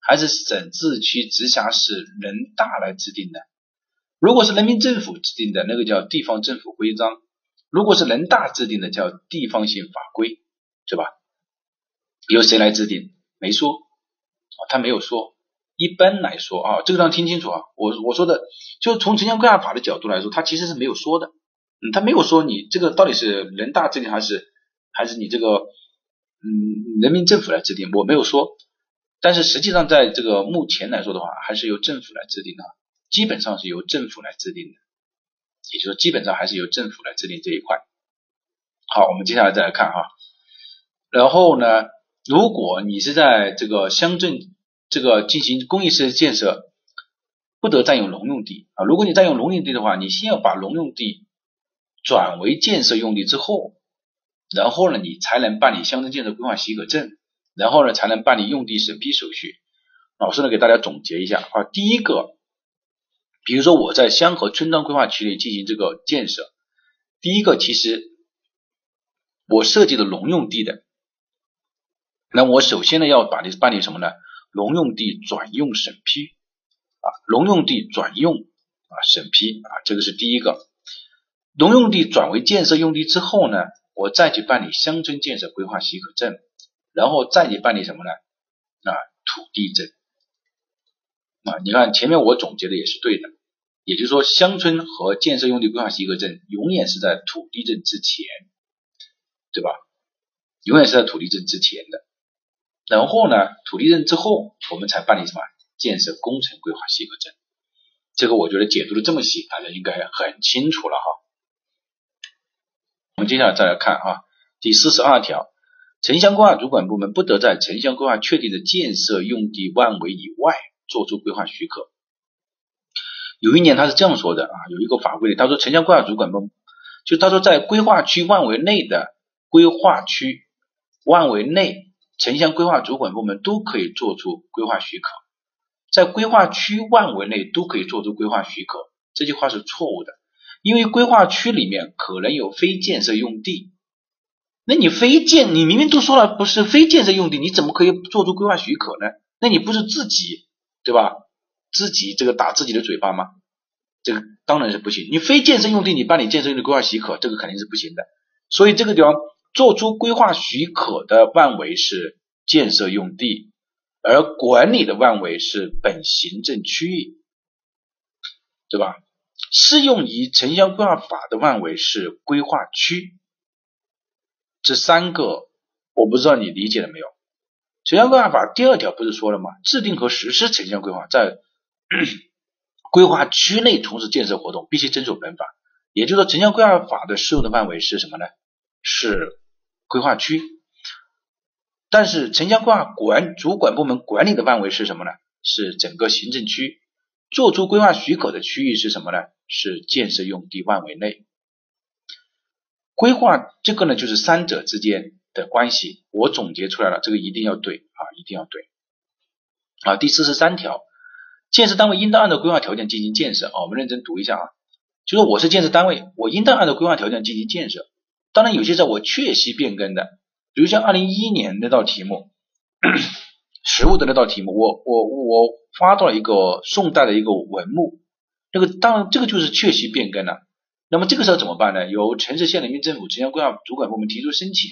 还是省自治区直辖市人大来制定呢？如果是人民政府制定的，那个叫地方政府规章；如果是人大制定的，叫地方性法规，对吧？由谁来制定？没说，他没有说。一般来说啊，这个地方听清楚啊，我我说的，就是从城乡规划法的角度来说，它其实是没有说的，嗯，他没有说你这个到底是人大制定还是还是你这个嗯人民政府来制定，我没有说，但是实际上在这个目前来说的话，还是由政府来制定的，基本上是由政府来制定的，也就是说基本上还是由政府来制定这一块。好，我们接下来再来看哈，然后呢，如果你是在这个乡镇。这个进行公益设施建设，不得占用农用地啊！如果你占用农用地的话，你先要把农用地转为建设用地之后，然后呢，你才能办理乡村建设规划许可证，然后呢，才能办理用地审批手续。老师呢，给大家总结一下啊，第一个，比如说我在乡和村庄规划区内进行这个建设，第一个其实我设计的农用地的，那我首先呢要把你办理什么呢？农用地转用审批啊，农用地转用啊审批啊，这个是第一个。农用地转为建设用地之后呢，我再去办理乡村建设规划许可证，然后再去办理什么呢？啊，土地证啊，你看前面我总结的也是对的，也就是说，乡村和建设用地规划许可证永远是在土地证之前，对吧？永远是在土地证之前的。然后呢，土地证之后，我们才办理什么建设工程规划许可证。这个我觉得解读的这么细，大家应该很清楚了哈。我们接下来再来看啊，第四十二条，城乡规划主管部门不得在城乡规划确定的建设用地范围以外作出规划许可。有一年他是这样说的啊，有一个法规，他说城乡规划主管部门，就他说在规划区范围内的规划区范围内，城乡规划主管部门都可以做出规划许可，在规划区范围内都可以做出规划许可，这句话是错误的，因为规划区里面可能有非建设用地，那你非建，你明明都说了不是非建设用地，你怎么可以做出规划许可呢？那你不是自己对吧？自己这个打自己的嘴巴吗？这个当然是不行。你非建设用地，你办理建设用地规划许可，这个肯定是不行的。所以这个地方做出规划许可的范围是建设用地，而管理的范围是本行政区域，对吧？适用于城乡规划法的范围是规划区。这三个我不知道你理解了没有？城乡规划法第二条不是说了吗？制定和实施城乡规划在 规划区内从事建设活动必须遵守本法，也就是说，城乡规划法的适用的范围是什么呢？是规划区。但是城乡规划管主管部门管理的范围是什么呢？是整个行政区。做出规划许可的区域是什么呢？是建设用地范围内。规划这个呢，就是三者之间的关系。我总结出来了，这个一定要对啊，一定要对。啊，第四十三条。建设单位应当按照规划条件进行建设啊，我们认真读一下啊，就说我是建设单位，我应当按照规划条件进行建设。当然有些时候我确实变更的，比如像二零一一年那道题目，实物的那道题目，我我我发到了一个宋代的一个文物，这个当然这个就是确实变更了。那么这个时候怎么办呢？由城市县人民政府城乡规划主管部门提出申请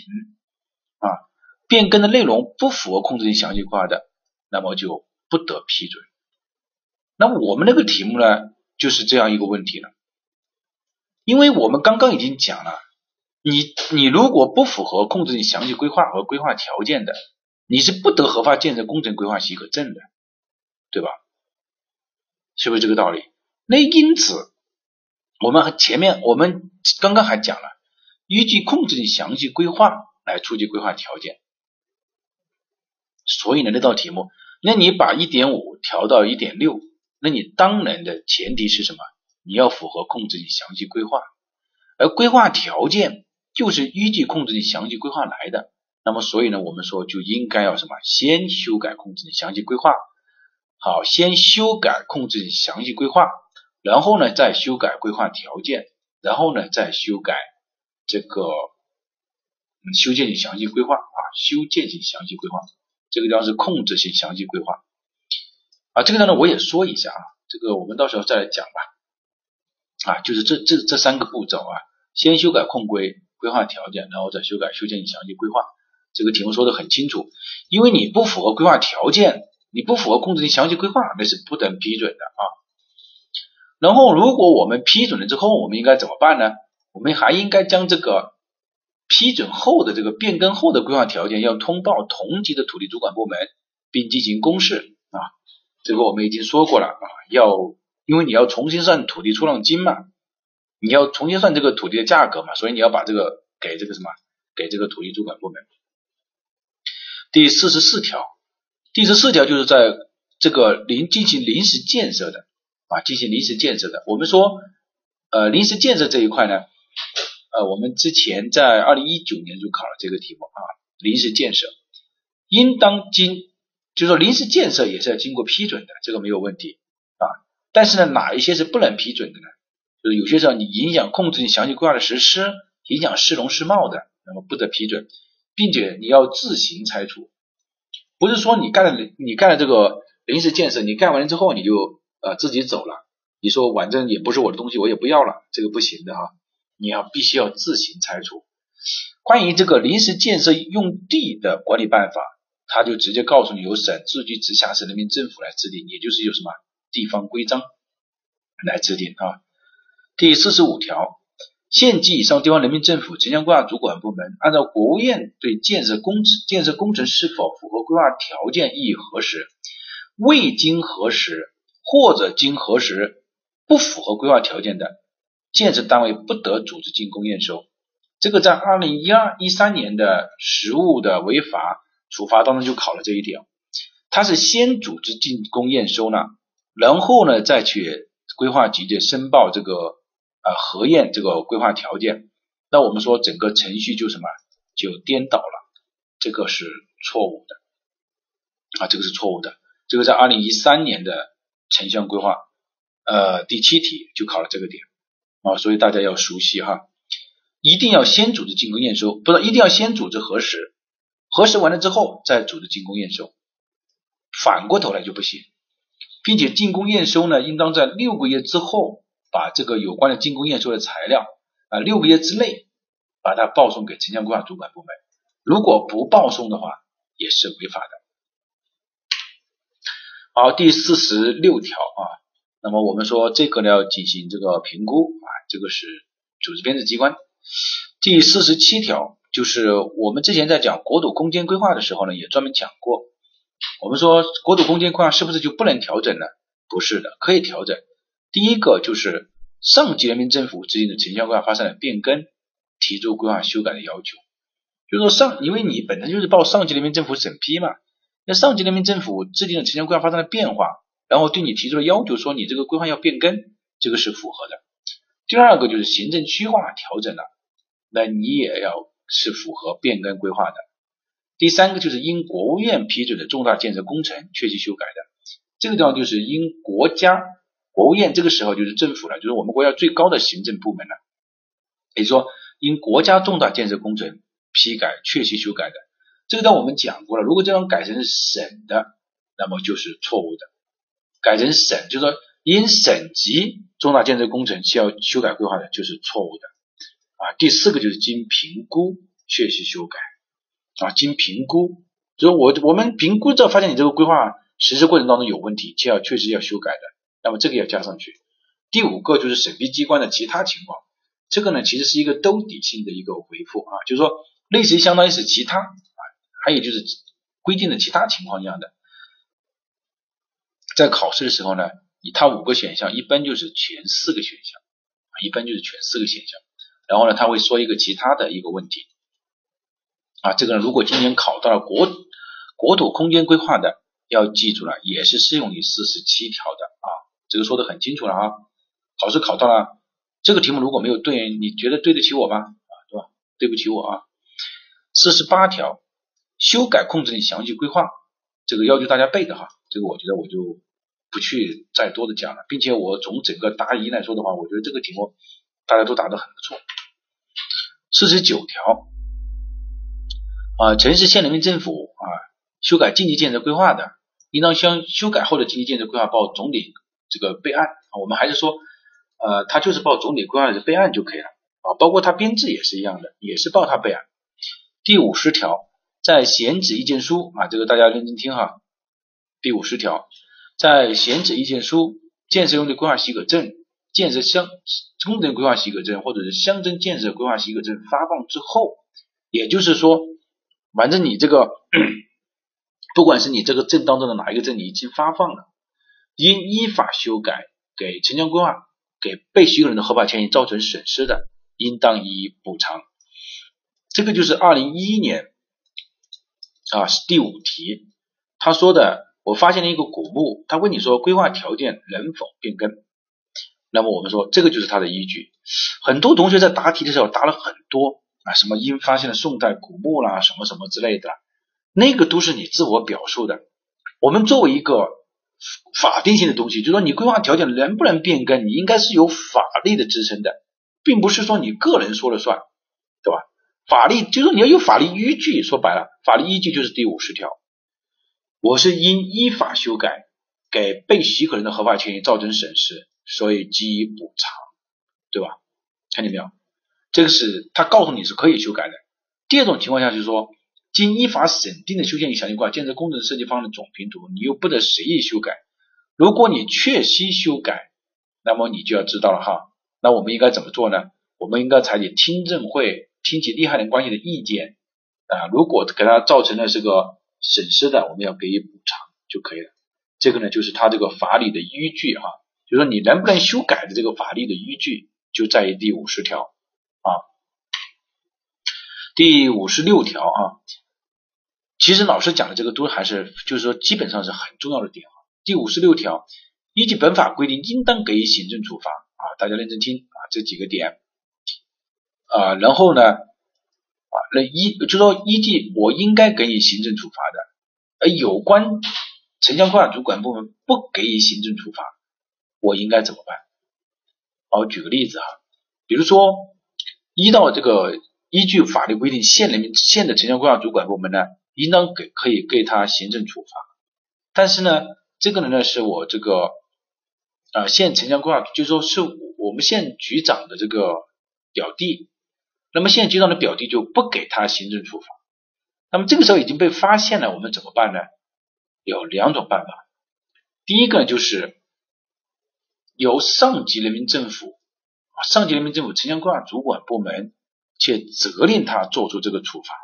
啊，变更的内容不符合控制性详细规划的，那么就不得批准。那么我们那个题目呢，就是这样一个问题了，因为我们刚刚已经讲了，你你如果不符合控制性详细规划和规划条件的，你是不得核发建设工程规划许可证的，对吧？是不是这个道理？那因此，我们前面我们刚刚还讲了，依据控制性详细规划来出具规划条件，所以呢，那道题目，那你把一点五调到一点六。那你当然的前提是什么？你要符合控制性详细规划，而规划条件就是依据控制性详细规划来的。那么，所以呢，我们说就应该要什么？先修改控制性详细规划，好，先修改控制性详细规划，然后呢，再修改规划条件，然后呢，再修改这个嗯修建性详细规划啊，修建性详细规划，这个地方是控制性详细规划。啊，这个呢，我也说一下啊，这个我们到时候再来讲吧。啊，就是这这这三个步骤啊，先修改控规规划条件，然后再修改修建详细规划。这个题目说的很清楚，因为你不符合规划条件，你不符合控制性详细规划，那是不等批准的啊。然后，如果我们批准了之后，我们应该怎么办呢？我们还应该将这个批准后的这个变更后的规划条件要通报同级的土地主管部门，并进行公示啊。这个我们已经说过了啊，要因为你要重新算土地出让金嘛，你要重新算这个土地的价格嘛，所以你要把这个给这个什么，给这个土地主管部门。第四十四条，第十四条就是在这个临进行临时建设的啊，进行临时建设的。我们说呃临时建设这一块呢，呃我们之前在二零一九年就考了这个题目啊，临时建设应当经。就是说临时建设也是要经过批准的，这个没有问题啊。但是呢，哪一些是不能批准的呢？就有些时候你影响控制你详细规划的实施，影响市容市貌的，那么不得批准，并且你要自行拆除，不是说你干了你干了这个临时建设，你干完了之后你就呃自己走了，你说反正也不是我的东西，我也不要了，这个不行的哈，你要必须要自行拆除。关于这个临时建设用地的管理办法。他就直接告诉你，由省自治区直辖市人民政府来制定，也就是由什么地方规章来制定啊。第四十五条，县级以上地方人民政府城乡规划主管部门按照国务院对建设工程建设工程是否符合规划条件予以核实，未经核实或者经核实不符合规划条件的，建设单位不得组织竣工验收。这个在二零一二一三年的实物的违法处罚当中就考了这一点，他是先组织进攻验收呢，然后呢再去规划局的申报这个呃核验这个规划条件，那我们说整个程序就什么就颠倒了，这个是错误的啊，这个是错误的，这个在二零一三年的城乡规划呃第七题就考了这个点啊，所以大家要熟悉哈。一定要先组织进攻验收，不是一定要先组织核实，核实完了之后再组织进攻验收，反过头来就不行，并且进攻验收呢，应当在六个月之后把这个有关的竣工验收的材料啊，六个月之内把它报送给城乡规划主管部门，如果不报送的话也是违法的。好，第四十六条啊，那么我们说这个呢要进行这个评估啊，这个是组织编制机关。第四十七条就是我们之前在讲国土空间规划的时候呢，也专门讲过。我们说国土空间规划是不是就不能调整呢？不是的，可以调整。第一个就是上级人民政府制定的城乡规划发生了变更，提出规划修改的要求。就是说上，因为你本身就是报上级人民政府审批嘛，那上级人民政府制定的城乡规划发生了变化，然后对你提出了要求，说你这个规划要变更，这个是符合的。第二个就是行政区划调整了。那你也要是符合变更规划的。第三个就是因国务院批准的重大建设工程确期修改的，这个地方就是因国家国务院这个时候就是政府了，就是我们国家最高的行政部门了。也就是说，因国家重大建设工程批改确期修改的，这个地方我们讲过了。如果这张改成省的，那么就是错误的。改成省，就是说因省级重大建设工程需要修改规划的，就是错误的。啊，第四个就是经评估确实修改啊，经评估，就是我我们评估之后发现你这个规划实施过程当中有问题，就要确实要修改的，那么这个要加上去。第五个就是审批机关的其他情况，这个呢其实是一个兜底性的一个回复啊，就是说类似于相当于是其他啊，还有就是规定的其他情况一样的，在考试的时候呢，以它五个选项，一般就是前四个选项啊，一般就是全四个选项。然后呢，他会说一个其他的一个问题啊，这个呢，如果今年考到了国国土空间规划的，要记住了，也是适用于四十七条的啊，这个说的很清楚了啊。考试考到了这个题目如果没有对，你觉得对得起我吗？啊，对吧？对不起我啊。四十八条，修改控制令详细规划，这个要求大家背的哈，这个我觉得我就不去再多的讲了，并且我从整个答疑来说的话，我觉得这个题目大家都答得很不错。四十九条啊，城市县人民政府啊修改经济建设规划的，应当将修改后的经济建设规划报总理这个备案啊。我们还是说，呃，他就是报总体规划的备案就可以了啊。包括他编制也是一样的，也是报他备案。第五十条，在选址意见书啊，这个大家认真听哈。第五十条，在选址意见书、建设用地规划许可证。建设乡工程规划许可证或者是乡镇建设规划许可证发放之后，也就是说，反正你这个 不管是你这个证当中的哪一个证你已经发放了，因依法修改给城乡规划给被许可人的合法权益造成损失的，应当予以补偿。这个就是二零一一年啊是第五题，他说的，我发现了一个古墓，他问你说规划条件能否变更？那么我们说这个就是它的依据，很多同学在答题的时候答了很多啊，什么因发现了宋代古墓啦，什么什么之类的，那个都是你自我表述的。我们作为一个法定性的东西，就是说你规划条件能不能变更，你应该是有法律的支撑的，并不是说你个人说了算，对吧？法律就是说你要有法律依据，说白了，法律依据就是第五十条，我是因依法修改给被许可人的合法权益造成损失。所以给予补偿，对吧？看见没有？这个是他告诉你是可以修改的。第二种情况下就是说，经依法审定的修建与详细规划、建设工程设计方案的总评图，你又不得随意修改。如果你确需修改，那么你就要知道了哈。那我们应该怎么做呢？我们应该采取听证会听取利害人关系的意见啊。如果给他造成了这个损失的，我们要给予补偿就可以了。这个呢，就是他这个法理的依据哈。就是说你能不能修改的这个法律的依据就在于第五十条啊。第五十六条啊，其实老师讲的这个都还是就是说基本上是很重要的点啊。第五十六条，依据本法规定，应当给予行政处罚啊，大家认真听啊，这几个点啊，然后呢啊，那依就说依据我应该给予行政处罚的，而有关城乡规划主管部门不给予行政处罚，我应该怎么办？好，举个例子哈，比如说依照这个。依据法律规定，县人民县的城乡规划主管部门呢，应当给可以给他行政处罚。但是呢，这个人呢是我这个啊县城乡规划，就是说是我们县局长的这个表弟。那么县局长的表弟就不给他行政处罚。那么这个时候已经被发现了，我们怎么办呢？有两种办法。第一个就是由上级人民政府，上级人民政府城乡规划主管部门。去责令他做出这个处罚，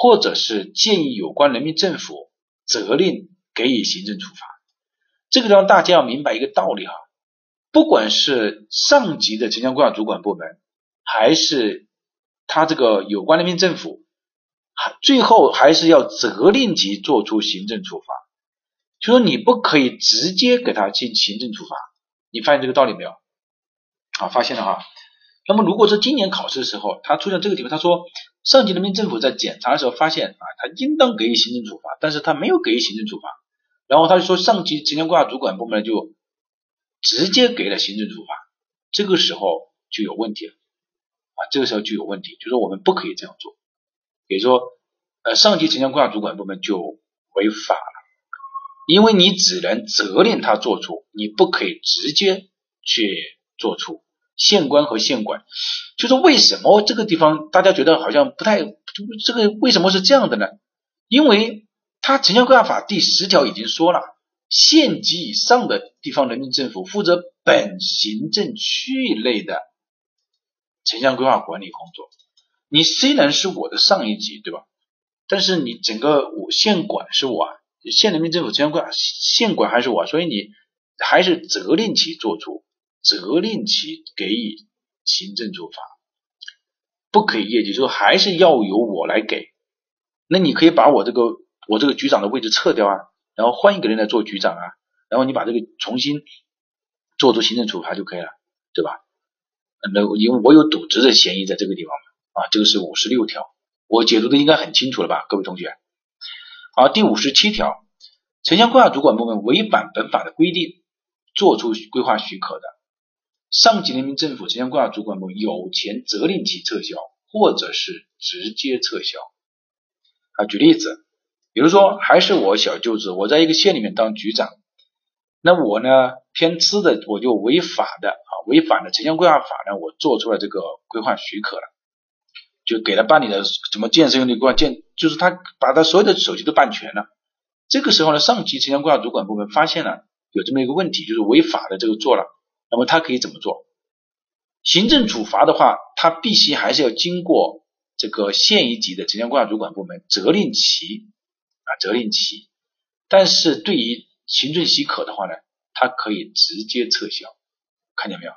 或者是建议有关人民政府责令给予行政处罚。这个地方大家要明白一个道理哈，不管是上级的城乡规划主管部门，还是他这个有关人民政府，还最后还是要责令其做出行政处罚。就说你不可以直接给他进行政处罚，你发现这个道理没有？好，发现了哈。那么，如果说今年考试的时候，他出现这个题目，他说上级人民政府在检查的时候发现啊，他应当给予行政处罚，但是他没有给予行政处罚，然后他就说上级城乡规划主管部门就直接给了行政处罚，这个时候就有问题了。啊，这个时候就有问题，就说我们不可以这样做，比如说呃，上级城乡规划主管部门就违法了，因为你只能责令他做出，你不可以直接去做出。县官和县管，就是为什么这个地方大家觉得好像不太，这个为什么是这样的呢？因为它城乡规划法第十条已经说了，县级以上的地方人民政府负责本行政区域内的城乡规划管理工作。你虽然是我的上一级，对吧？但是你整个我县管是我，县人民政府城乡规划县管还是我，所以你还是责令其做出。责令其给予行政处罚，不可以业绩，说还是要由我来给。那你可以把我这个我这个局长的位置撤掉啊，然后换一个人来做局长啊，然后你把这个重新做出行政处罚就可以了，对吧？那因为我有渎职的嫌疑在这个地方，啊，这个是五十六条，我解读的应该很清楚了吧，各位同学。好，第五十七条，城乡规划主管部门违反本法的规定，作出规划许可的。上级人民政府城乡规划主管部门有权责令其撤销，或者是直接撤销。啊，举例子，比如说还是我小舅子，我在一个县里面当局长，那我呢偏吃的，我就违法的啊，违反了城乡规划法呢，我做出了这个规划许可了，就给他办理的什么建设用地规划建，就是他把他所有的手续都办全了。这个时候呢，上级城乡规划主管部门发现了有这么一个问题，就是违法的这个做了。那么他可以怎么做？行政处罚的话，他必须还是要经过这个县一级的城乡规划主管部门责令其啊责令其。但是对于行政许可的话呢，他可以直接撤销。看见没有？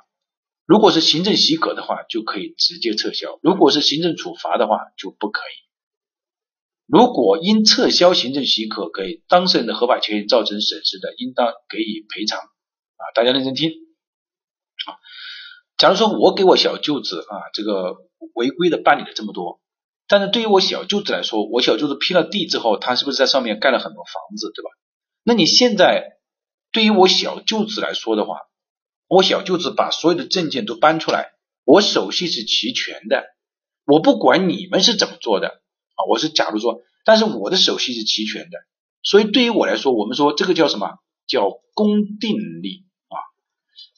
如果是行政许可的话，就可以直接撤销；如果是行政处罚的话，就不可以。如果因撤销行政许可给当事人的合法权益造成损失的，应当给予赔偿。啊，大家认真听。啊，假如说我给我小舅子啊，这个违规的办理了这么多，但是对于我小舅子来说，我小舅子批了地之后，他是不是在上面盖了很多房子，对吧？那你现在对于我小舅子来说的话，我小舅子把所有的证件都搬出来，我手续是齐全的，我不管你们是怎么做的啊，我是假如说，但是我的手续是齐全的，所以对于我来说，我们说这个叫什么？叫公定力。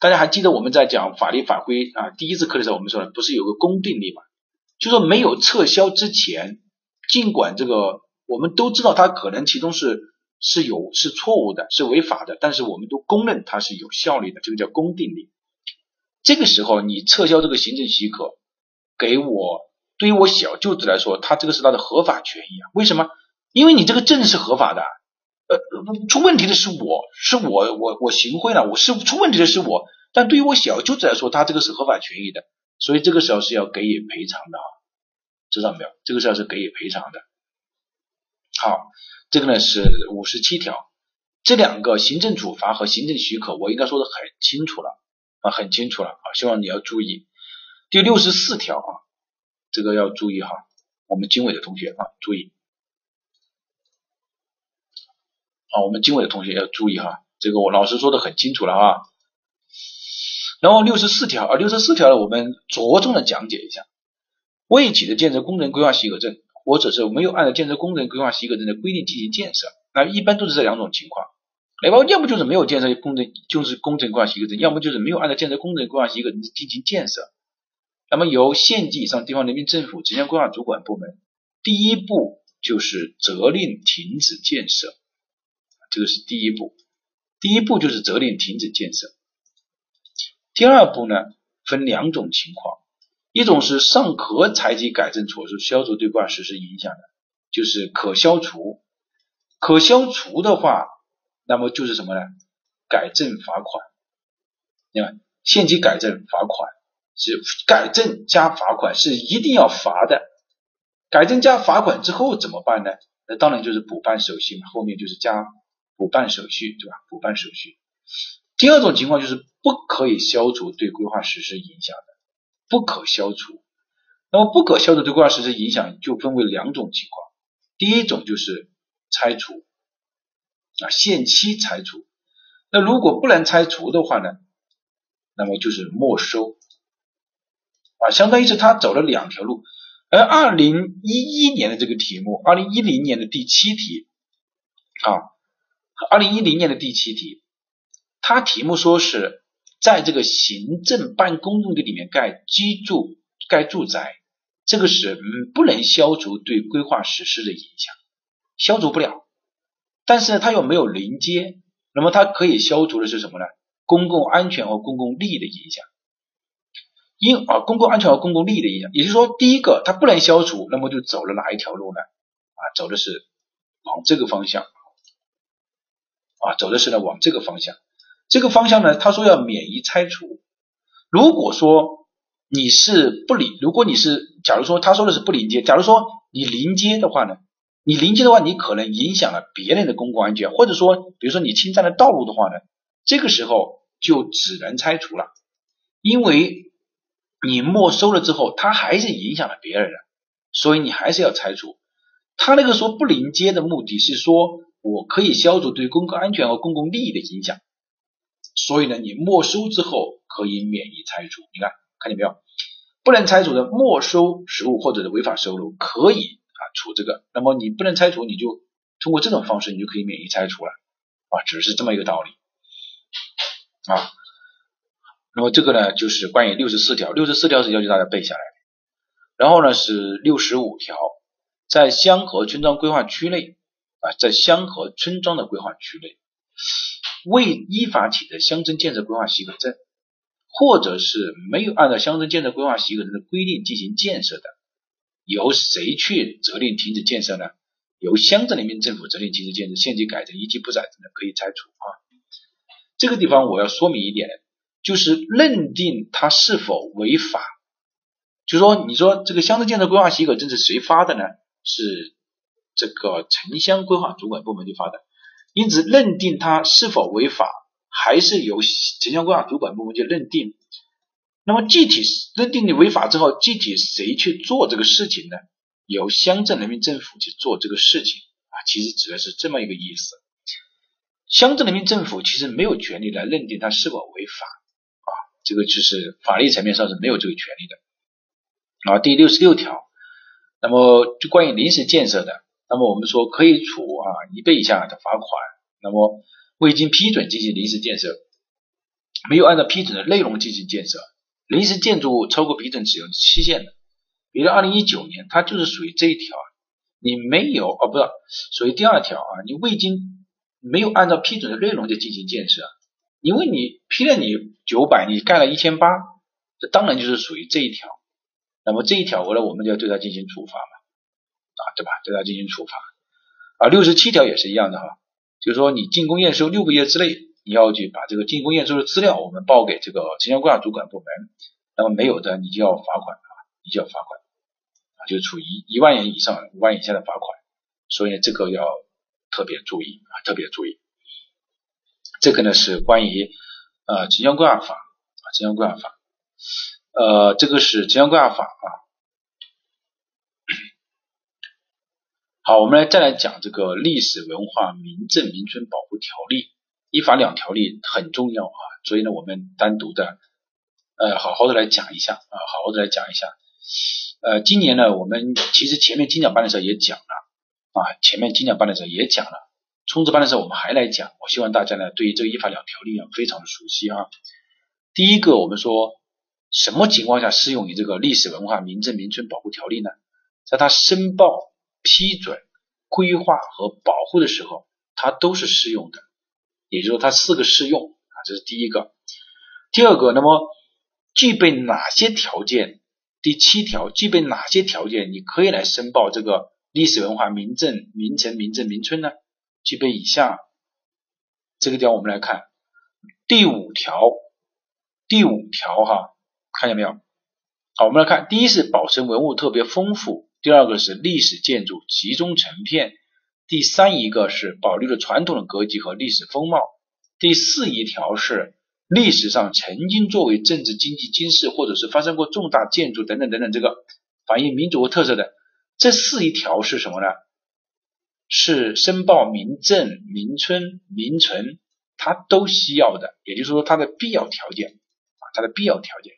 大家还记得我们在讲法律法规啊第一次课的时候，我们说了不是有个公定力吗？就说没有撤销之前，尽管这个我们都知道它可能其中是是有是错误的，是违法的，但是我们都公认它是有效力的，这个叫公定力。这个时候你撤销这个行政许可，给我对于我小舅子来说，他这个是他的合法权益啊。为什么？因为你这个证是合法的。呃，出问题的是我，是我，我我行贿了，我是出问题的是我，但对于我小舅子来说，他这个是合法权益的，所以这个时候是要给予赔偿的啊。知道没有？这个时候是给予赔偿的。好，这个呢是五十七条，这两个行政处罚和行政许可，我应该说的很清楚了啊，很清楚了啊，希望你要注意。第六十四条啊，这个要注意哈，我们经纬的同学啊，注意。啊，我们经纬的同学要注意哈，这个我老师说的很清楚了啊。然后六十四条啊，六十四条呢，我们着重的讲解一下，未起的建设工程规划许可证，或者是没有按照建设工程规划许可证的规定进行建设，那一般都是这两种情况，那么要么就是没有建设工程，就是工程规划许可证，要么就是没有按照建设工程规划许可证进行建设，那么由县级以上地方人民政府城乡规划主管部门，第一步就是责令停止建设。这个是第一步，第一步就是责令停止建设。第二步呢，分两种情况，一种是尚可采取改正措施消除对规划实施影响的，就是可消除。可消除的话，那么就是什么呢？改正罚款。你看，限期改正罚款是改正加罚款是一定要罚的。改正加罚款之后怎么办呢？那当然就是补办手续嘛，后面就是加。补办手续，对吧？补办手续。第二种情况就是不可以消除对规划实施影响的，不可消除。那么不可消除对规划实施影响，就分为两种情况。第一种就是拆除啊，限期拆除。那如果不能拆除的话呢，那么就是没收啊，相当于是他走了两条路。而二零一一年的这个题目，二零一零年的第七题啊。二零一零年的第七题，它题目说是在这个行政办公用地里面盖居住、盖住宅，这个是不能消除对规划实施的影响，消除不了。但是呢，它又没有临街，那么它可以消除的是什么呢？公共安全和公共利益的影响。因啊，公共安全和公共利益的影响，也就是说，第一个它不能消除，那么就走了哪一条路呢？啊，走的是往这个方向。啊，走的是呢往这个方向，这个方向呢，他说要免于拆除。如果说你是不临，如果你是，假如说他说的是不临街，假如说你临街的话呢，你临街的话，你可能影响了别人的公共安全，或者说，比如说你侵占了道路的话呢，这个时候就只能拆除了，因为你没收了之后，它还是影响了别人的，所以你还是要拆除。他那个说不临街的目的是说。我可以消除对公共安全和公共利益的影响，所以呢，你没收之后可以免于拆除。你看，看见没有？不能拆除的没收实物或者是违法收入可以啊除这个。那么你不能拆除，你就通过这种方式，你就可以免于拆除了啊，只是这么一个道理啊。那么这个呢，就是关于六十四条，六十四条是要求大家背下来。然后呢是六十五条，在乡和村庄规划区内。啊，在乡和村庄的规划区内，未依法取得乡村建设规划许可证，或者是没有按照乡村建设规划许可证的规定进行建设的，由谁去责令停止建设呢？由乡镇人民政府责令停止建设，县级改正一级不改正的可以拆除啊。这个地方我要说明一点，就是认定它是否违法，就说你说这个乡镇建设规划许可证是谁发的呢？是。这个城乡规划主管部门就发的，因此认定它是否违法，还是由城乡规划主管部门去认定。那么具体认定你违法之后，具体谁去做这个事情呢？由乡镇人民政府去做这个事情啊，其实指的是这么一个意思。乡镇人民政府其实没有权利来认定它是否违法啊，这个就是法律层面上是没有这个权利的。啊，第六十六条，那么就关于临时建设的。那么我们说可以处啊一倍以下的罚款。那么未经批准进行临时建设，没有按照批准的内容进行建设，临时建筑物超过批准使用期限的，比如二零一九年，它就是属于这一条。你没有哦，不是属于第二条啊，你未经没有按照批准的内容就进行建设，因为你批了你九百，你盖了一千八，这当然就是属于这一条。那么这一条，我来，我们就要对他进行处罚嘛。啊，对吧？对他进行处罚啊。六十七条也是一样的哈，就是说你进工验收六个月之内，你要去把这个进工验收的资料我们报给这个城乡规划主管部门，那么没有的你就要罚款啊，你就要罚款啊。就处于一万元以上五万以下的罚款，所以这个要特别注意啊，特别注意。这个呢是关于呃城乡规划法啊，城乡规划法，呃，这个是城乡规划法啊。好，我们来再来讲这个历史文化名镇名村保护条例，一法两条例很重要啊，所以呢，我们单独的呃好好的来讲一下啊，好好的来讲一下。呃，今年呢，我们其实前面精讲班的时候也讲了啊，前面精讲班的时候也讲了，冲刺班的时候我们还来讲。我希望大家呢，对于这个一法两条例啊，非常的熟悉啊。第一个，我们说什么情况下适用于这个历史文化名镇名村保护条例呢？在它申报、批准、规划和保护的时候，它都是适用的。也就是说，它四个适用啊，这是第一个。第二个，那么具备哪些条件？第七条具备哪些条件？你可以来申报这个历史文化名镇、名城、名镇、名村呢？具备以下这个地方，我们来看第五条。第五条哈，看见没有？好，我们来看，第一是保存文物特别丰富，第二个是历史建筑集中成片，第三一个是保留了传统的格局和历史风貌，第四一条是。历史上曾经作为政治、经济、军事，或者是发生过重大建筑等等等等，这个反映民族特色的这四一条是什么呢？是申报民镇、民村、民存，它都需要的，也就是说它的必要条件啊，它的必要条件。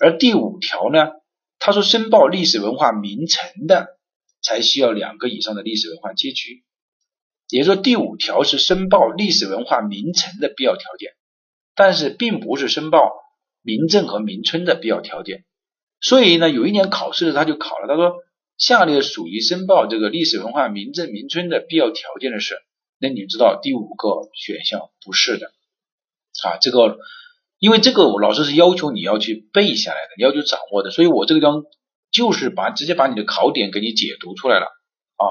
而第五条呢，他说申报历史文化名城的才需要两个以上的历史文化街区，也就是说第五条是申报历史文化名城的必要条件。但是并不是申报民镇和民村的必要条件，所以呢，有一年考试的他就考了，他说下列属于申报这个历史文化民镇民村的必要条件的是，那你知道第五个选项不是的。啊，这个因为这个我老师是要求你要去背下来的，你要去掌握的，所以我这个地方就是把直接把你的考点给你解读出来了啊。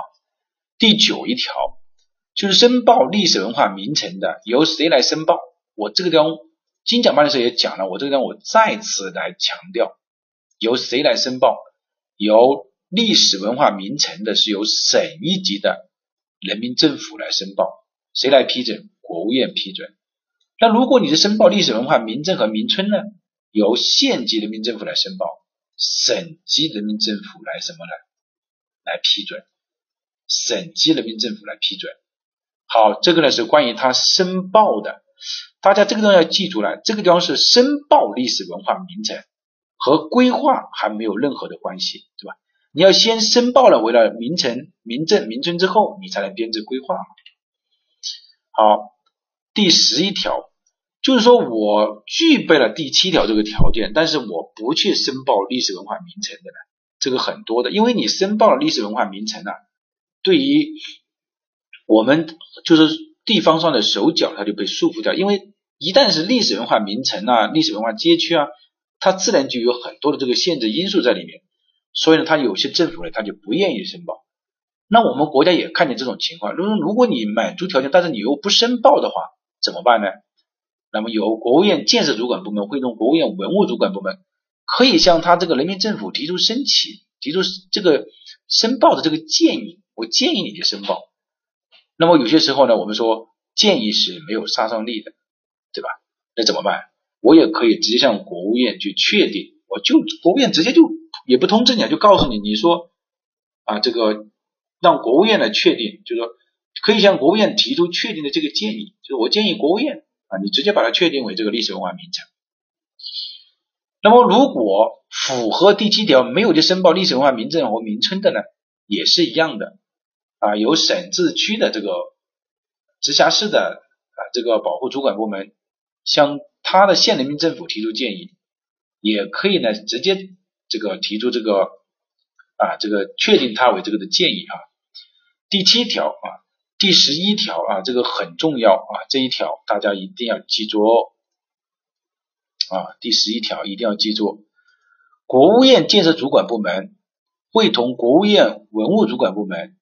第九一条就是申报历史文化名城的由谁来申报？我这个地方精讲班的时候也讲了，我这个地方我再次来强调，由谁来申报？由历史文化名城的是由省一级的人民政府来申报，谁来批准？国务院批准。那如果你是申报历史文化名镇和名村呢？由县级人民政府来申报，省级人民政府来什么呢？来批准，省级人民政府来批准。好，这个呢是关于他申报的。大家这个地方要记住了，这个地方是申报历史文化名城，和规划还没有任何的关系，对吧？你要先申报了为了名城、名镇、名村之后，你才能编制规划。好，第十一条就是说我具备了第七条这个条件，但是我不去申报历史文化名城的呢，这个很多的，因为你申报了历史文化名城啊，对于我们就是。地方上的手脚，它就被束缚掉，因为一旦是历史文化名城啊、历史文化街区啊，它自然就有很多的这个限制因素在里面，所以呢，它有些政府呢，它就不愿意申报。那我们国家也看见这种情况，如如果你满足条件，但是你又不申报的话，怎么办呢？那么由国务院建设主管部门会同国务院文物主管部门，可以向他这个人民政府提出申请，提出这个申报的这个建议，我建议你去申报。那么有些时候呢，我们说建议是没有杀伤力的，对吧？那怎么办？我也可以直接向国务院去确定，我就国务院直接就也不通知你，就告诉你，你说啊，这个让国务院来确定，就是说可以向国务院提出确定的这个建议，就是我建议国务院啊，你直接把它确定为这个历史文化名城。那么如果符合第七条没有去申报历史文化名镇和名村的呢，也是一样的。啊，由省自区的这个直辖市的啊这个保护主管部门向他的县人民政府提出建议，也可以呢直接这个提出这个啊这个确定他为这个的建议啊。第七条啊，第十一条啊，这个很重要啊，这一条大家一定要记住哦。啊，第十一条一定要记住，国务院建设主管部门会同国务院文物主管部门。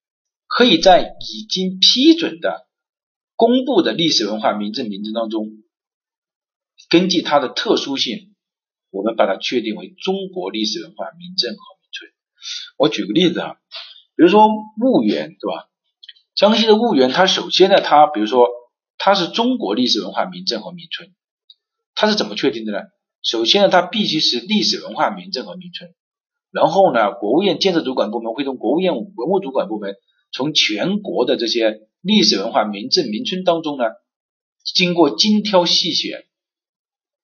可以在已经批准的公布的历史文化名镇名村当中，根据它的特殊性，我们把它确定为中国历史文化名镇和名村。我举个例子啊，比如说婺源，对吧？江西的婺源，它首先呢，它比如说它是中国历史文化名镇和名村，它是怎么确定的呢？首先呢，它必须是历史文化名镇和名村，然后呢，国务院建设主管部门会同国务院文物主管部门，从全国的这些历史文化名镇名村当中呢，经过精挑细选，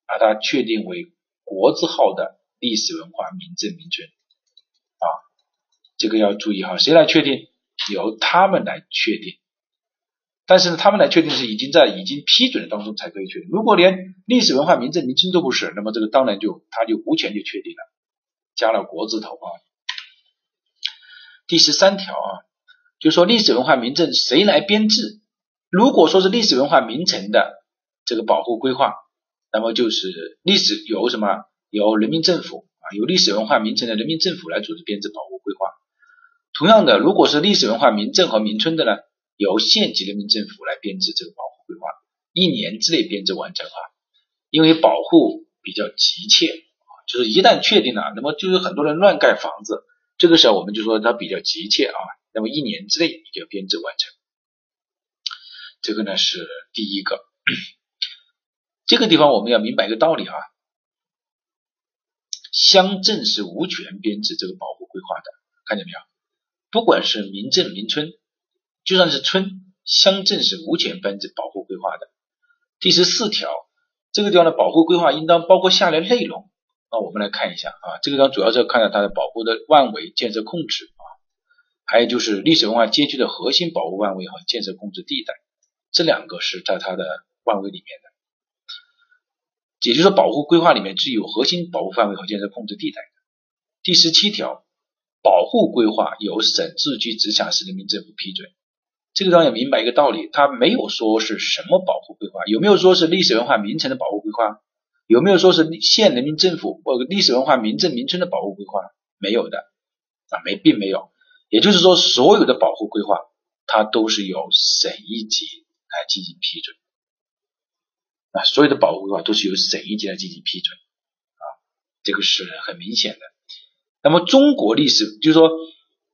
把它确定为国字号的历史文化名镇名村，啊，这个要注意哈，谁来确定？由他们来确定。但是呢，他们来确定是已经在已经批准的当中才可以确定。如果连历史文化名镇名称都不是，那么这个当然就他就无权就确定了，加了国字头啊。第十三条啊，就说历史文化名镇谁来编制？如果说是历史文化名城的这个保护规划，那么就是历史由什么？由人民政府啊，由历史文化名城的人民政府来组织编制保护。同样的，如果是历史文化名镇和名村的呢？由县级人民政府来编制这个保护规划，一年之内编制完成啊，因为保护比较急切啊，就是一旦确定了，那么就有很多人乱盖房子，这个时候我们就说它比较急切啊，那么一年之内就要编制完成，这个呢是第一个。这个地方我们要明白一个道理啊，乡镇是无权编制这个保护规划的，看见没有？不管是民镇民村。就算是村乡镇是无权编制保护规划的。第十四条，这个地方的保护规划应当包括下列内容。那我们来看一下啊，这个地方主要是要看到它的保护的范围、建设控制啊，还有就是历史文化街区的核心保护范围和建设控制地带，这两个是在它的范围里面的。也就是说，保护规划里面具有核心保护范围和建设控制地带。第十七条，保护规划由省自治区直辖市人民政府批准。这个地方要明白一个道理，它没有说是什么保护规划，有没有说是历史文化名城的保护规划？有没有说是县人民政府或者历史文化名镇名村的保护规划？没有的啊，没并没有。也就是说，所有的保护规划它都是由省一级来进行批准啊，所有的保护规划都是由省一级来进行批准啊，这个是很明显的。那么中国历史就是说，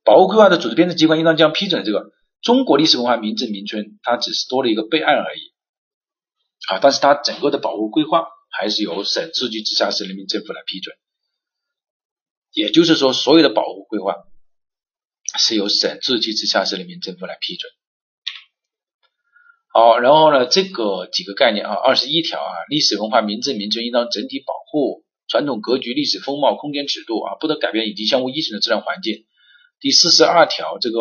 保护规划的组织编制机关应当将批准这个。中国历史文化名镇名村，它只是多了一个备案而已，啊，但是它整个的保护规划还是由省自治区直辖市人民政府来批准，也就是说，所有的保护规划是由省自治区直辖市人民政府来批准。好，然后呢，这个几个概念啊，二十一条啊，历史文化名镇名村应当整体保护传统格局、历史风貌、空间尺度啊，不得改变以及相互依存的自然环境。第四十二条，这个。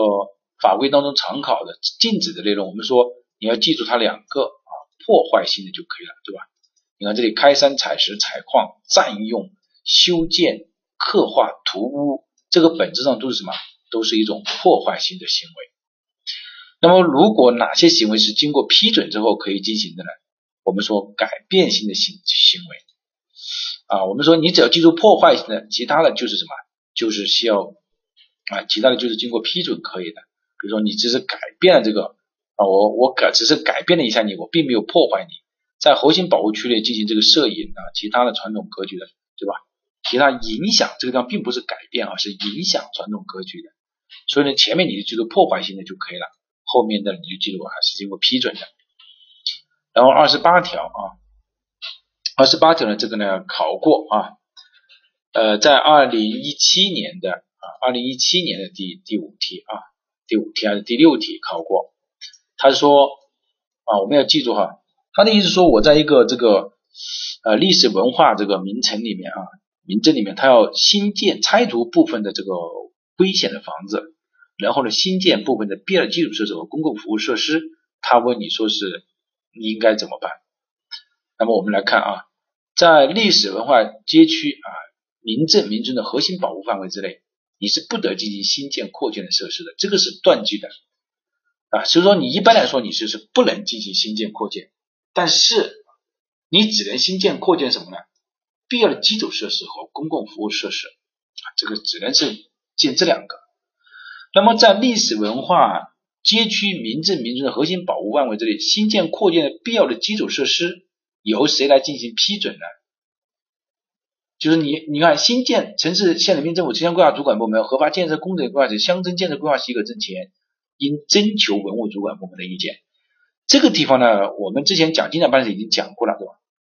法规当中常考的禁止的内容，我们说你要记住它两个啊，破坏性的就可以了，对吧？你看这里开山采石采矿占用修建刻画涂污，这个本质上都是什么？都是一种破坏性的行为。那么如果哪些行为是经过批准之后可以进行的呢？我们说改变性的行行为啊，我们说你只要记住破坏性的，其他的就是什么？就是需要啊，其他的就是经过批准可以的。比如说你只是改变了这个啊，我我改只是改变了一下你，我并没有破坏你，在核心保护区内进行这个摄影啊，其他的传统格局的，对吧？其他影响这个地方并不是改变，啊是影响传统格局的。所以呢，前面你就记住破坏性的就可以了，后面的你就记住还是经过批准的。然后二十八条啊，二十八条呢，这个呢考过啊，呃，在二零一七年的啊，二零一七年的第第五题啊。第五题还是第六题考过？他说啊，我们要记住哈，他的意思说，我在一个这个呃历史文化这个名城里面啊，名镇里面，他要新建拆除部分的这个危险的房子，然后呢，新建部分的必要基础设施和公共服务设施。他问你说是应该怎么办？那么我们来看啊，在历史文化街区啊，名镇名村的核心保护范围之内。你是不得进行新建扩建的设施的，这个是断句的啊，所以说你一般来说你是是不能进行新建扩建，但是你只能新建扩建什么呢？必要的基础设施和公共服务设施啊，这个只能是建这两个。那么在历史文化街区名镇名村的核心保护范围之内，新建扩建的必要的基础设施由谁来进行批准呢？就是你你看新建城市县人民政府城乡规划主管部门合法建设工程规划及乡镇建设规划许可证前，应征求文物主管部门的意见。这个地方呢，我们之前讲经常办事已经讲过了，对吧？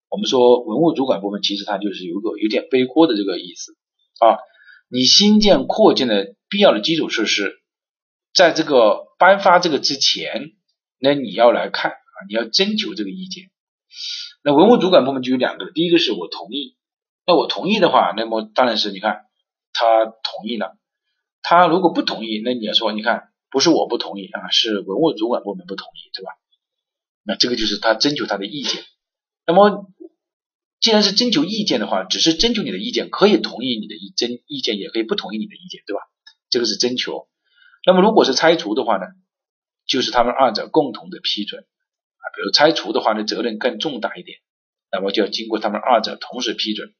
我们说文物主管部门其实它就是有个有点背锅的这个意思啊。你新建扩建的必要的基础设施，在这个颁发这个之前，那你要来看啊，你要征求这个意见。那文物主管部门就有两个，第一个是我同意，那我同意的话，那么当然是你看他同意了，他如果不同意，那你要说你看不是我不同意啊，是文物主管部门不同意，对吧？那这个就是他征求他的意见。那么，既然是征求意见的话，只是征求你的意见，可以同意你的意征意见，也可以不同意你的意见，对吧？这个是征求。那么如果是拆除的话呢，就是他们二者共同的批准。比如拆除的话呢，责任更重大一点，那么就要经过他们二者同时批准。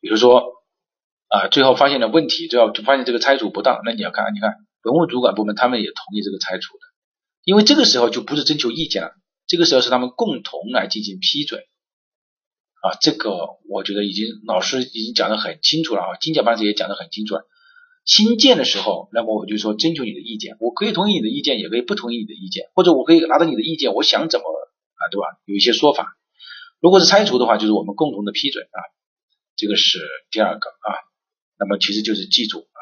比如说啊，最后发现了问题，最后就发现这个拆除不当，那你要看，你看文物主管部门他们也同意这个拆除的。因为这个时候就不是征求意见了，这个时候是他们共同来进行批准啊。这个我觉得已经老师已经讲得很清楚了啊，金甲班子也讲得很清楚了。新建的时候，那么我就说征求你的意见，我可以同意你的意见，也可以不同意你的意见，或者我可以拿到你的意见，我想怎么啊，对吧？有一些说法。如果是拆除的话，就是我们共同的批准啊，这个是第二个啊。那么其实就是记住啊，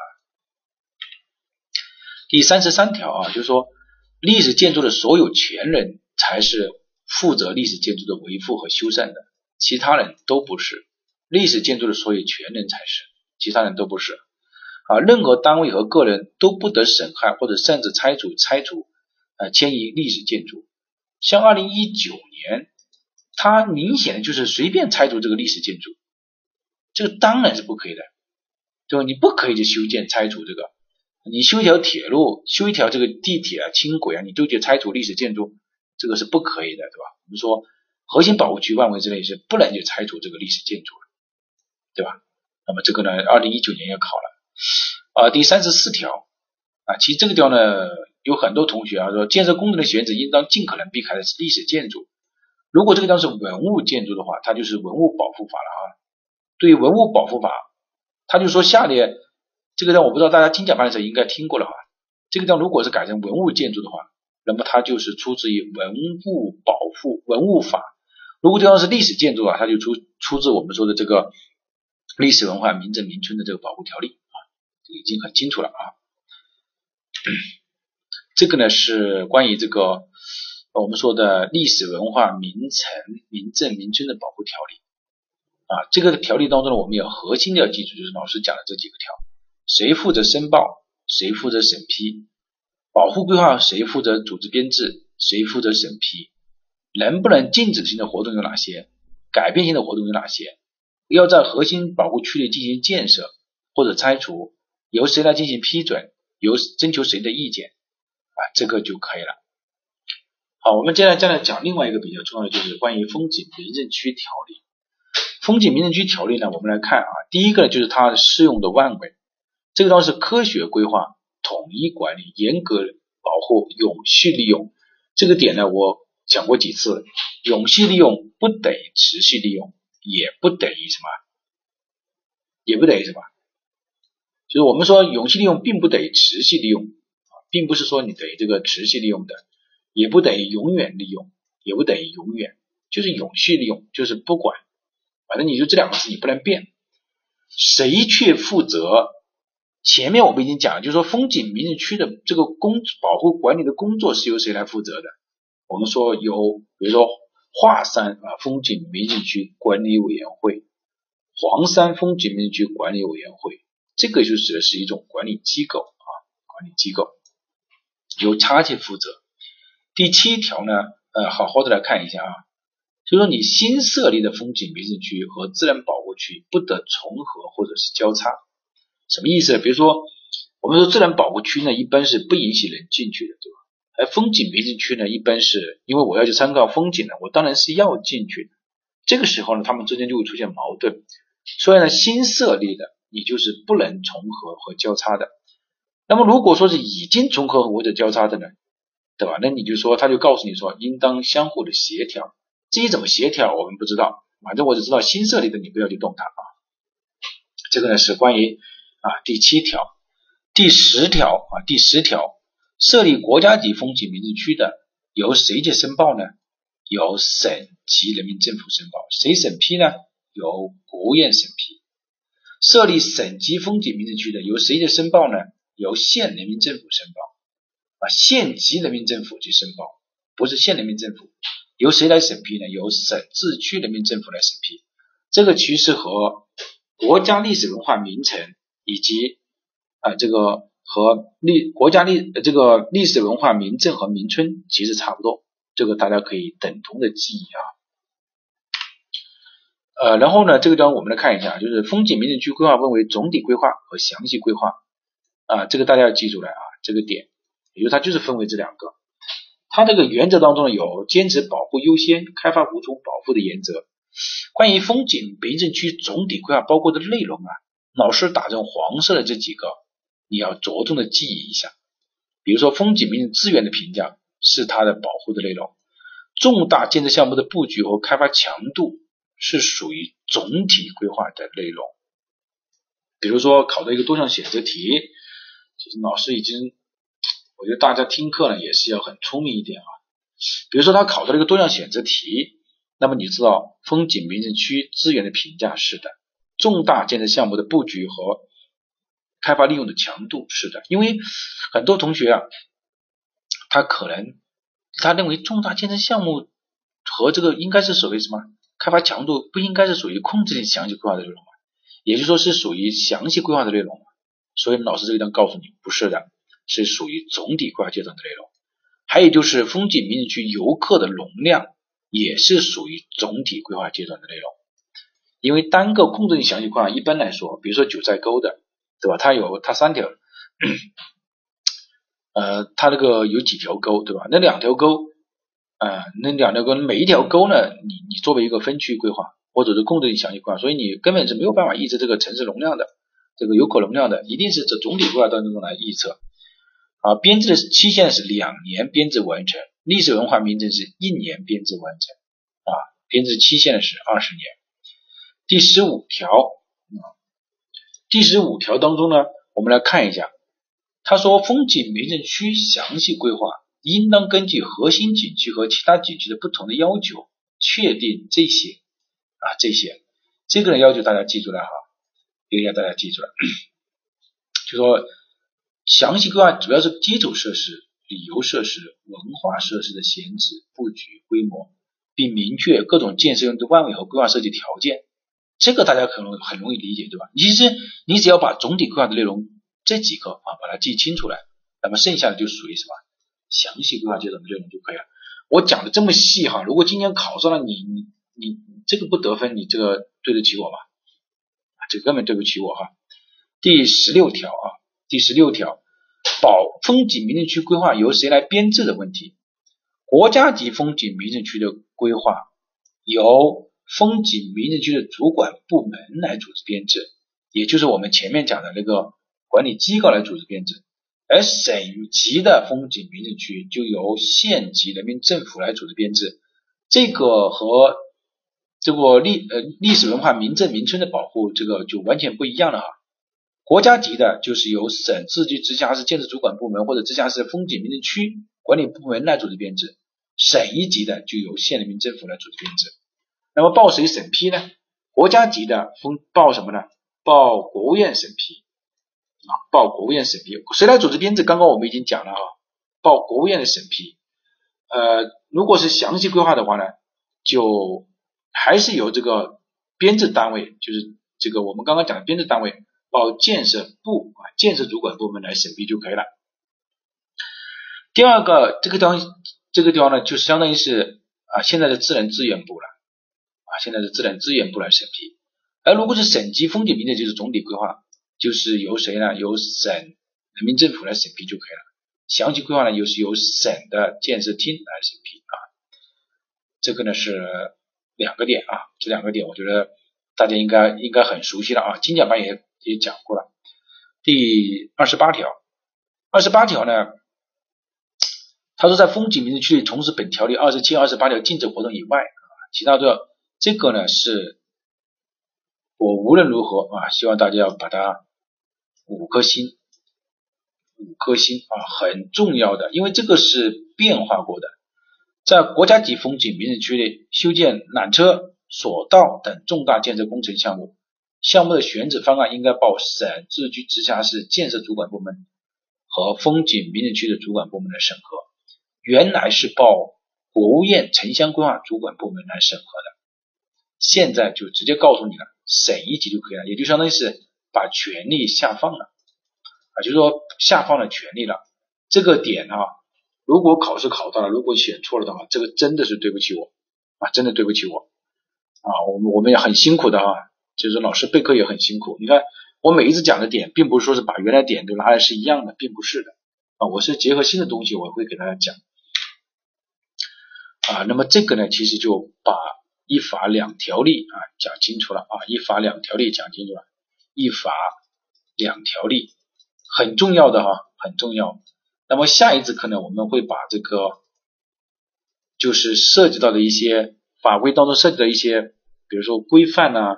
第三十三条啊，就是说。历史建筑的所有权人才是负责历史建筑的维护和修缮的，其他人都不是。历史建筑的所有权人才是，其他人都不是。啊，任何单位和个人都不得损害或者擅自拆除、拆除、啊迁移历史建筑。像二零一九年，它明显的就是随便拆除这个历史建筑，这个当然是不可以的，对吧？你不可以去修建、拆除这个。你修一条铁路，修一条这个地铁啊、轻轨啊，你都去拆除历史建筑，这个是不可以的，对吧？我们说核心保护区范围之内是不能去拆除这个历史建筑，对吧？那么这个呢，二零一九年要考了啊。第三十四条啊，其实这个条呢，有很多同学啊说，建设工程的选址应当尽可能避开的是历史建筑。如果这个地方是文物建筑的话，它就是文物保护法了啊。对于文物保护法，他就说下列。这个地方，我不知道大家听讲班的时候应该听过了哈。这个地方如果是改成文物建筑的话，那么它就是出自于文物保护文物法。如果这方是历史建筑啊，它就出出自我们说的这个历史文化名镇名村的这个保护条例，已经很清楚了啊。这个呢是关于这个我们说的历史文化名城名镇名村的保护条例啊。这个条例当中呢，我们要核心的要记住，就是老师讲的这几个条。谁负责申报？谁负责审批？保护规划谁负责组织编制？谁负责审批？能不能禁止性的活动有哪些？改变性的活动有哪些？要在核心保护区里进行建设或者拆除，由谁来进行批准？由征求谁的意见？啊，这个就可以了。好，我们接下来再来讲另外一个比较重要的，就是关于风景名胜区条例。风景名胜区条例呢，我们来看啊，第一个就是它适用的范围。这个倒是科学规划、统一管理、严格保护、永续利用。这个点呢，我讲过几次。永续利用不等于持续利用，也不等于什么，也不等于什么。就是我们说永续利用并不等于持续利用啊，并不是说你等于这个持续利用的，也不等于永远利用，也不等于永远，就是永续利用，就是不管，反正你就这两个字你不能变。谁去负责？前面我们已经讲了，就是说风景名胜区的这个工保护管理的工作是由谁来负责的？我们说由，比如说华山啊风景名胜区管理委员会、黄山风景名胜区管理委员会，这个就指的是一种管理机构啊，管理机构由他去负责。第七条呢，呃，好好的来看一下啊，就说你新设立的风景名胜区和自然保护区不得重合或者是交叉。什么意思？比如说，我们说自然保护区呢，一般是不允许人进去的，对吧？而风景名胜区呢，一般是因为我要去参观风景的，我当然是要进去的。这个时候呢，他们之间就会出现矛盾。所以呢，新设立的你就是不能重合和交叉的。那么如果说是已经重合或者交叉的呢，对吧？那你就说他就告诉你说，应当相互的协调。至于怎么协调，我们不知道。反正我只知道新设立的你不要去动它啊。这个呢是关于啊第七条、第十条啊第十条设立国家级风景名胜区的由谁去申报呢？由省级人民政府申报，谁审批呢？由国务院审批。设立省级风景名胜区的由谁去申报呢？由县人民政府申报啊，县级人民政府去申报，不是县人民政府。由谁来审批呢？由省自区人民政府来审批。这个其实和国家历史文化名城以及啊这个和历国家历这个历史文化名镇和名村其实差不多，这个大家可以等同的记忆啊。呃，然后呢，这个地方我们来看一下，就是风景名胜区规划分为总体规划和详细规划啊，这个大家要记住来啊，这个点，也就它就是分为这两个。它这个原则当中有坚持保护优先、开发补充、保护的原则。关于风景名胜区总体规划包括的内容啊，老师打成黄色的这几个，你要着重的记忆一下。比如说风景名胜资源的评价是它的保护的内容，重大建设项目的布局和开发强度是属于总体规划的内容。比如说考的一个多项选择题，其实老师已经。我觉得大家听课呢也是要很聪明一点啊。比如说他考的那个多项选择题，那么你知道风景名胜区资源的评价是的，重大建设项目的布局和开发利用的强度是的。因为很多同学啊，他可能他认为重大建设项目和这个应该是属于什么开发强度不应该是属于控制性详细规划的内容吗？也就是说是属于详细规划的内容。所以老师这个地方告诉你不是的。是属于总体规划阶段的内容，还有就是风景名胜区游客的容量也是属于总体规划阶段的内容。因为单个控制性详细规划一般来说，比如说九寨沟的，对吧？它有它三条，呃，它那个有几条沟，对吧？那两条沟，呃，那两条沟每一条沟呢，你你作为一个分区规划或者是控制性详细规划，所以你根本是没有办法抑制这个城市容量的，这个有口容量的，一定是这总体规划当中来预测。啊，编制的期限是两年编制完成，历史文化名城是一年编制完成，啊，编制期限是二十年。第十五条，啊，第十五条当中呢，我们来看一下，他说风景名胜区详细规划应当根据核心景区和其他景区的不同的要求，确定这些，啊，这些，这个呢要求大家记住了哈，一定要大家记住了，就说。详细规划主要是基础设施、旅游设施、文化设施的选址、布局、规模，并明确各种建设用的范围和规划设计条件。这个大家可能很容易理解，对吧？其实你只要把总体规划的内容这几个啊，把它记清楚了，那么剩下的就属于什么详细规划阶段的内容就可以了。我讲的这么细哈，如果今年考上了你，你你这个不得分，你这个对得起我吗？这根本对不起我哈。第十六条啊。第十六条，保风景名胜区规划由谁来编制的问题？国家级风景名胜区的规划由风景名胜区的主管部门来组织编制，也就是我们前面讲的那个管理机构来组织编制。而省级的风景名胜区就由县级人民政府来组织编制，这个和这个历呃历史文化名镇名村的保护这个就完全不一样了哈。国家级的就是由省、自治区、直辖市建设主管部门或者直辖市风景名胜区管理部门来组织编制，省一级的就由县人民政府来组织编制。那么报谁审批呢？国家级的风报什么呢？报国务院审批啊，报国务院审批。谁来组织编制？刚刚我们已经讲了啊，报国务院的审批。呃，如果是详细规划的话呢，就还是由这个编制单位，就是这个我们刚刚讲的编制单位。报建设部啊，建设主管部门来审批就可以了。第二个，这个地方，这个地方呢，就相当于是啊，现在的自然资源部了啊，现在的自然资源部来审批。而如果是省级风景名胜，就是总体规划，就是由谁呢？由省人民政府来审批就可以了。详细规划呢，又是由省的建设厅来审批啊。这个呢是两个点啊，这两个点我觉得大家应该应该很熟悉了啊，精讲班也。也讲过了，第二十八条，二十八条呢，他说在风景名胜区从事本条例二十七、二十八条禁止活动以外啊，其他的这个呢是我无论如何啊，希望大家要把它五颗星，五颗星啊，很重要的，因为这个是变化过的，在国家级风景名胜区内修建缆车、索道等重大建设工程项目，项目的选址方案应该报省自治区直辖市建设主管部门和风景名胜区的主管部门来审核，原来是报国务院城乡规划主管部门来审核的。现在就直接告诉你了，省一级就可以了，也就相当于是把权力下放了啊，就是说下放了权力了。这个点啊，如果考试考到了，如果选错了的话，这个真的是对不起我啊，真的对不起我啊。我们我们也很辛苦的啊，就是老师备课也很辛苦。你看我每一次讲的点，并不是说是把原来点都拿来是一样的，并不是的啊，我是结合新的东西，我会给大家讲啊。那么这个呢，其实就把。一法两条例啊，讲清楚了啊！一法两条例讲清楚了，一法两条例很重要的哈，很重要。那么下一次课呢，我们会把这个就是涉及到的一些法规当中涉及的一些，比如说规范啊、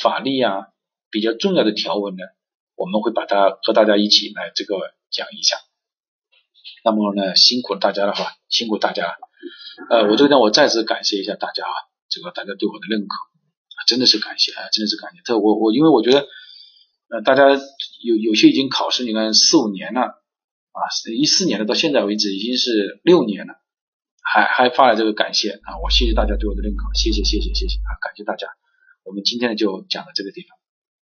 法律啊比较重要的条文呢，我们会把它和大家一起来这个讲一下。那么呢，辛苦大家了哈，辛苦大家了。呃，我这边，我再次感谢一下大家啊。这个大家对我的认可，真的是感谢啊，真的是感谢。特我我因为我觉得，呃，大家有有些已经考试，你看四五年了啊，一四年的到现在为止已经是六年了，还还发了这个感谢啊，我谢谢大家对我的认可，谢谢谢谢谢谢啊，感谢大家。我们今天呢就讲到这个地方。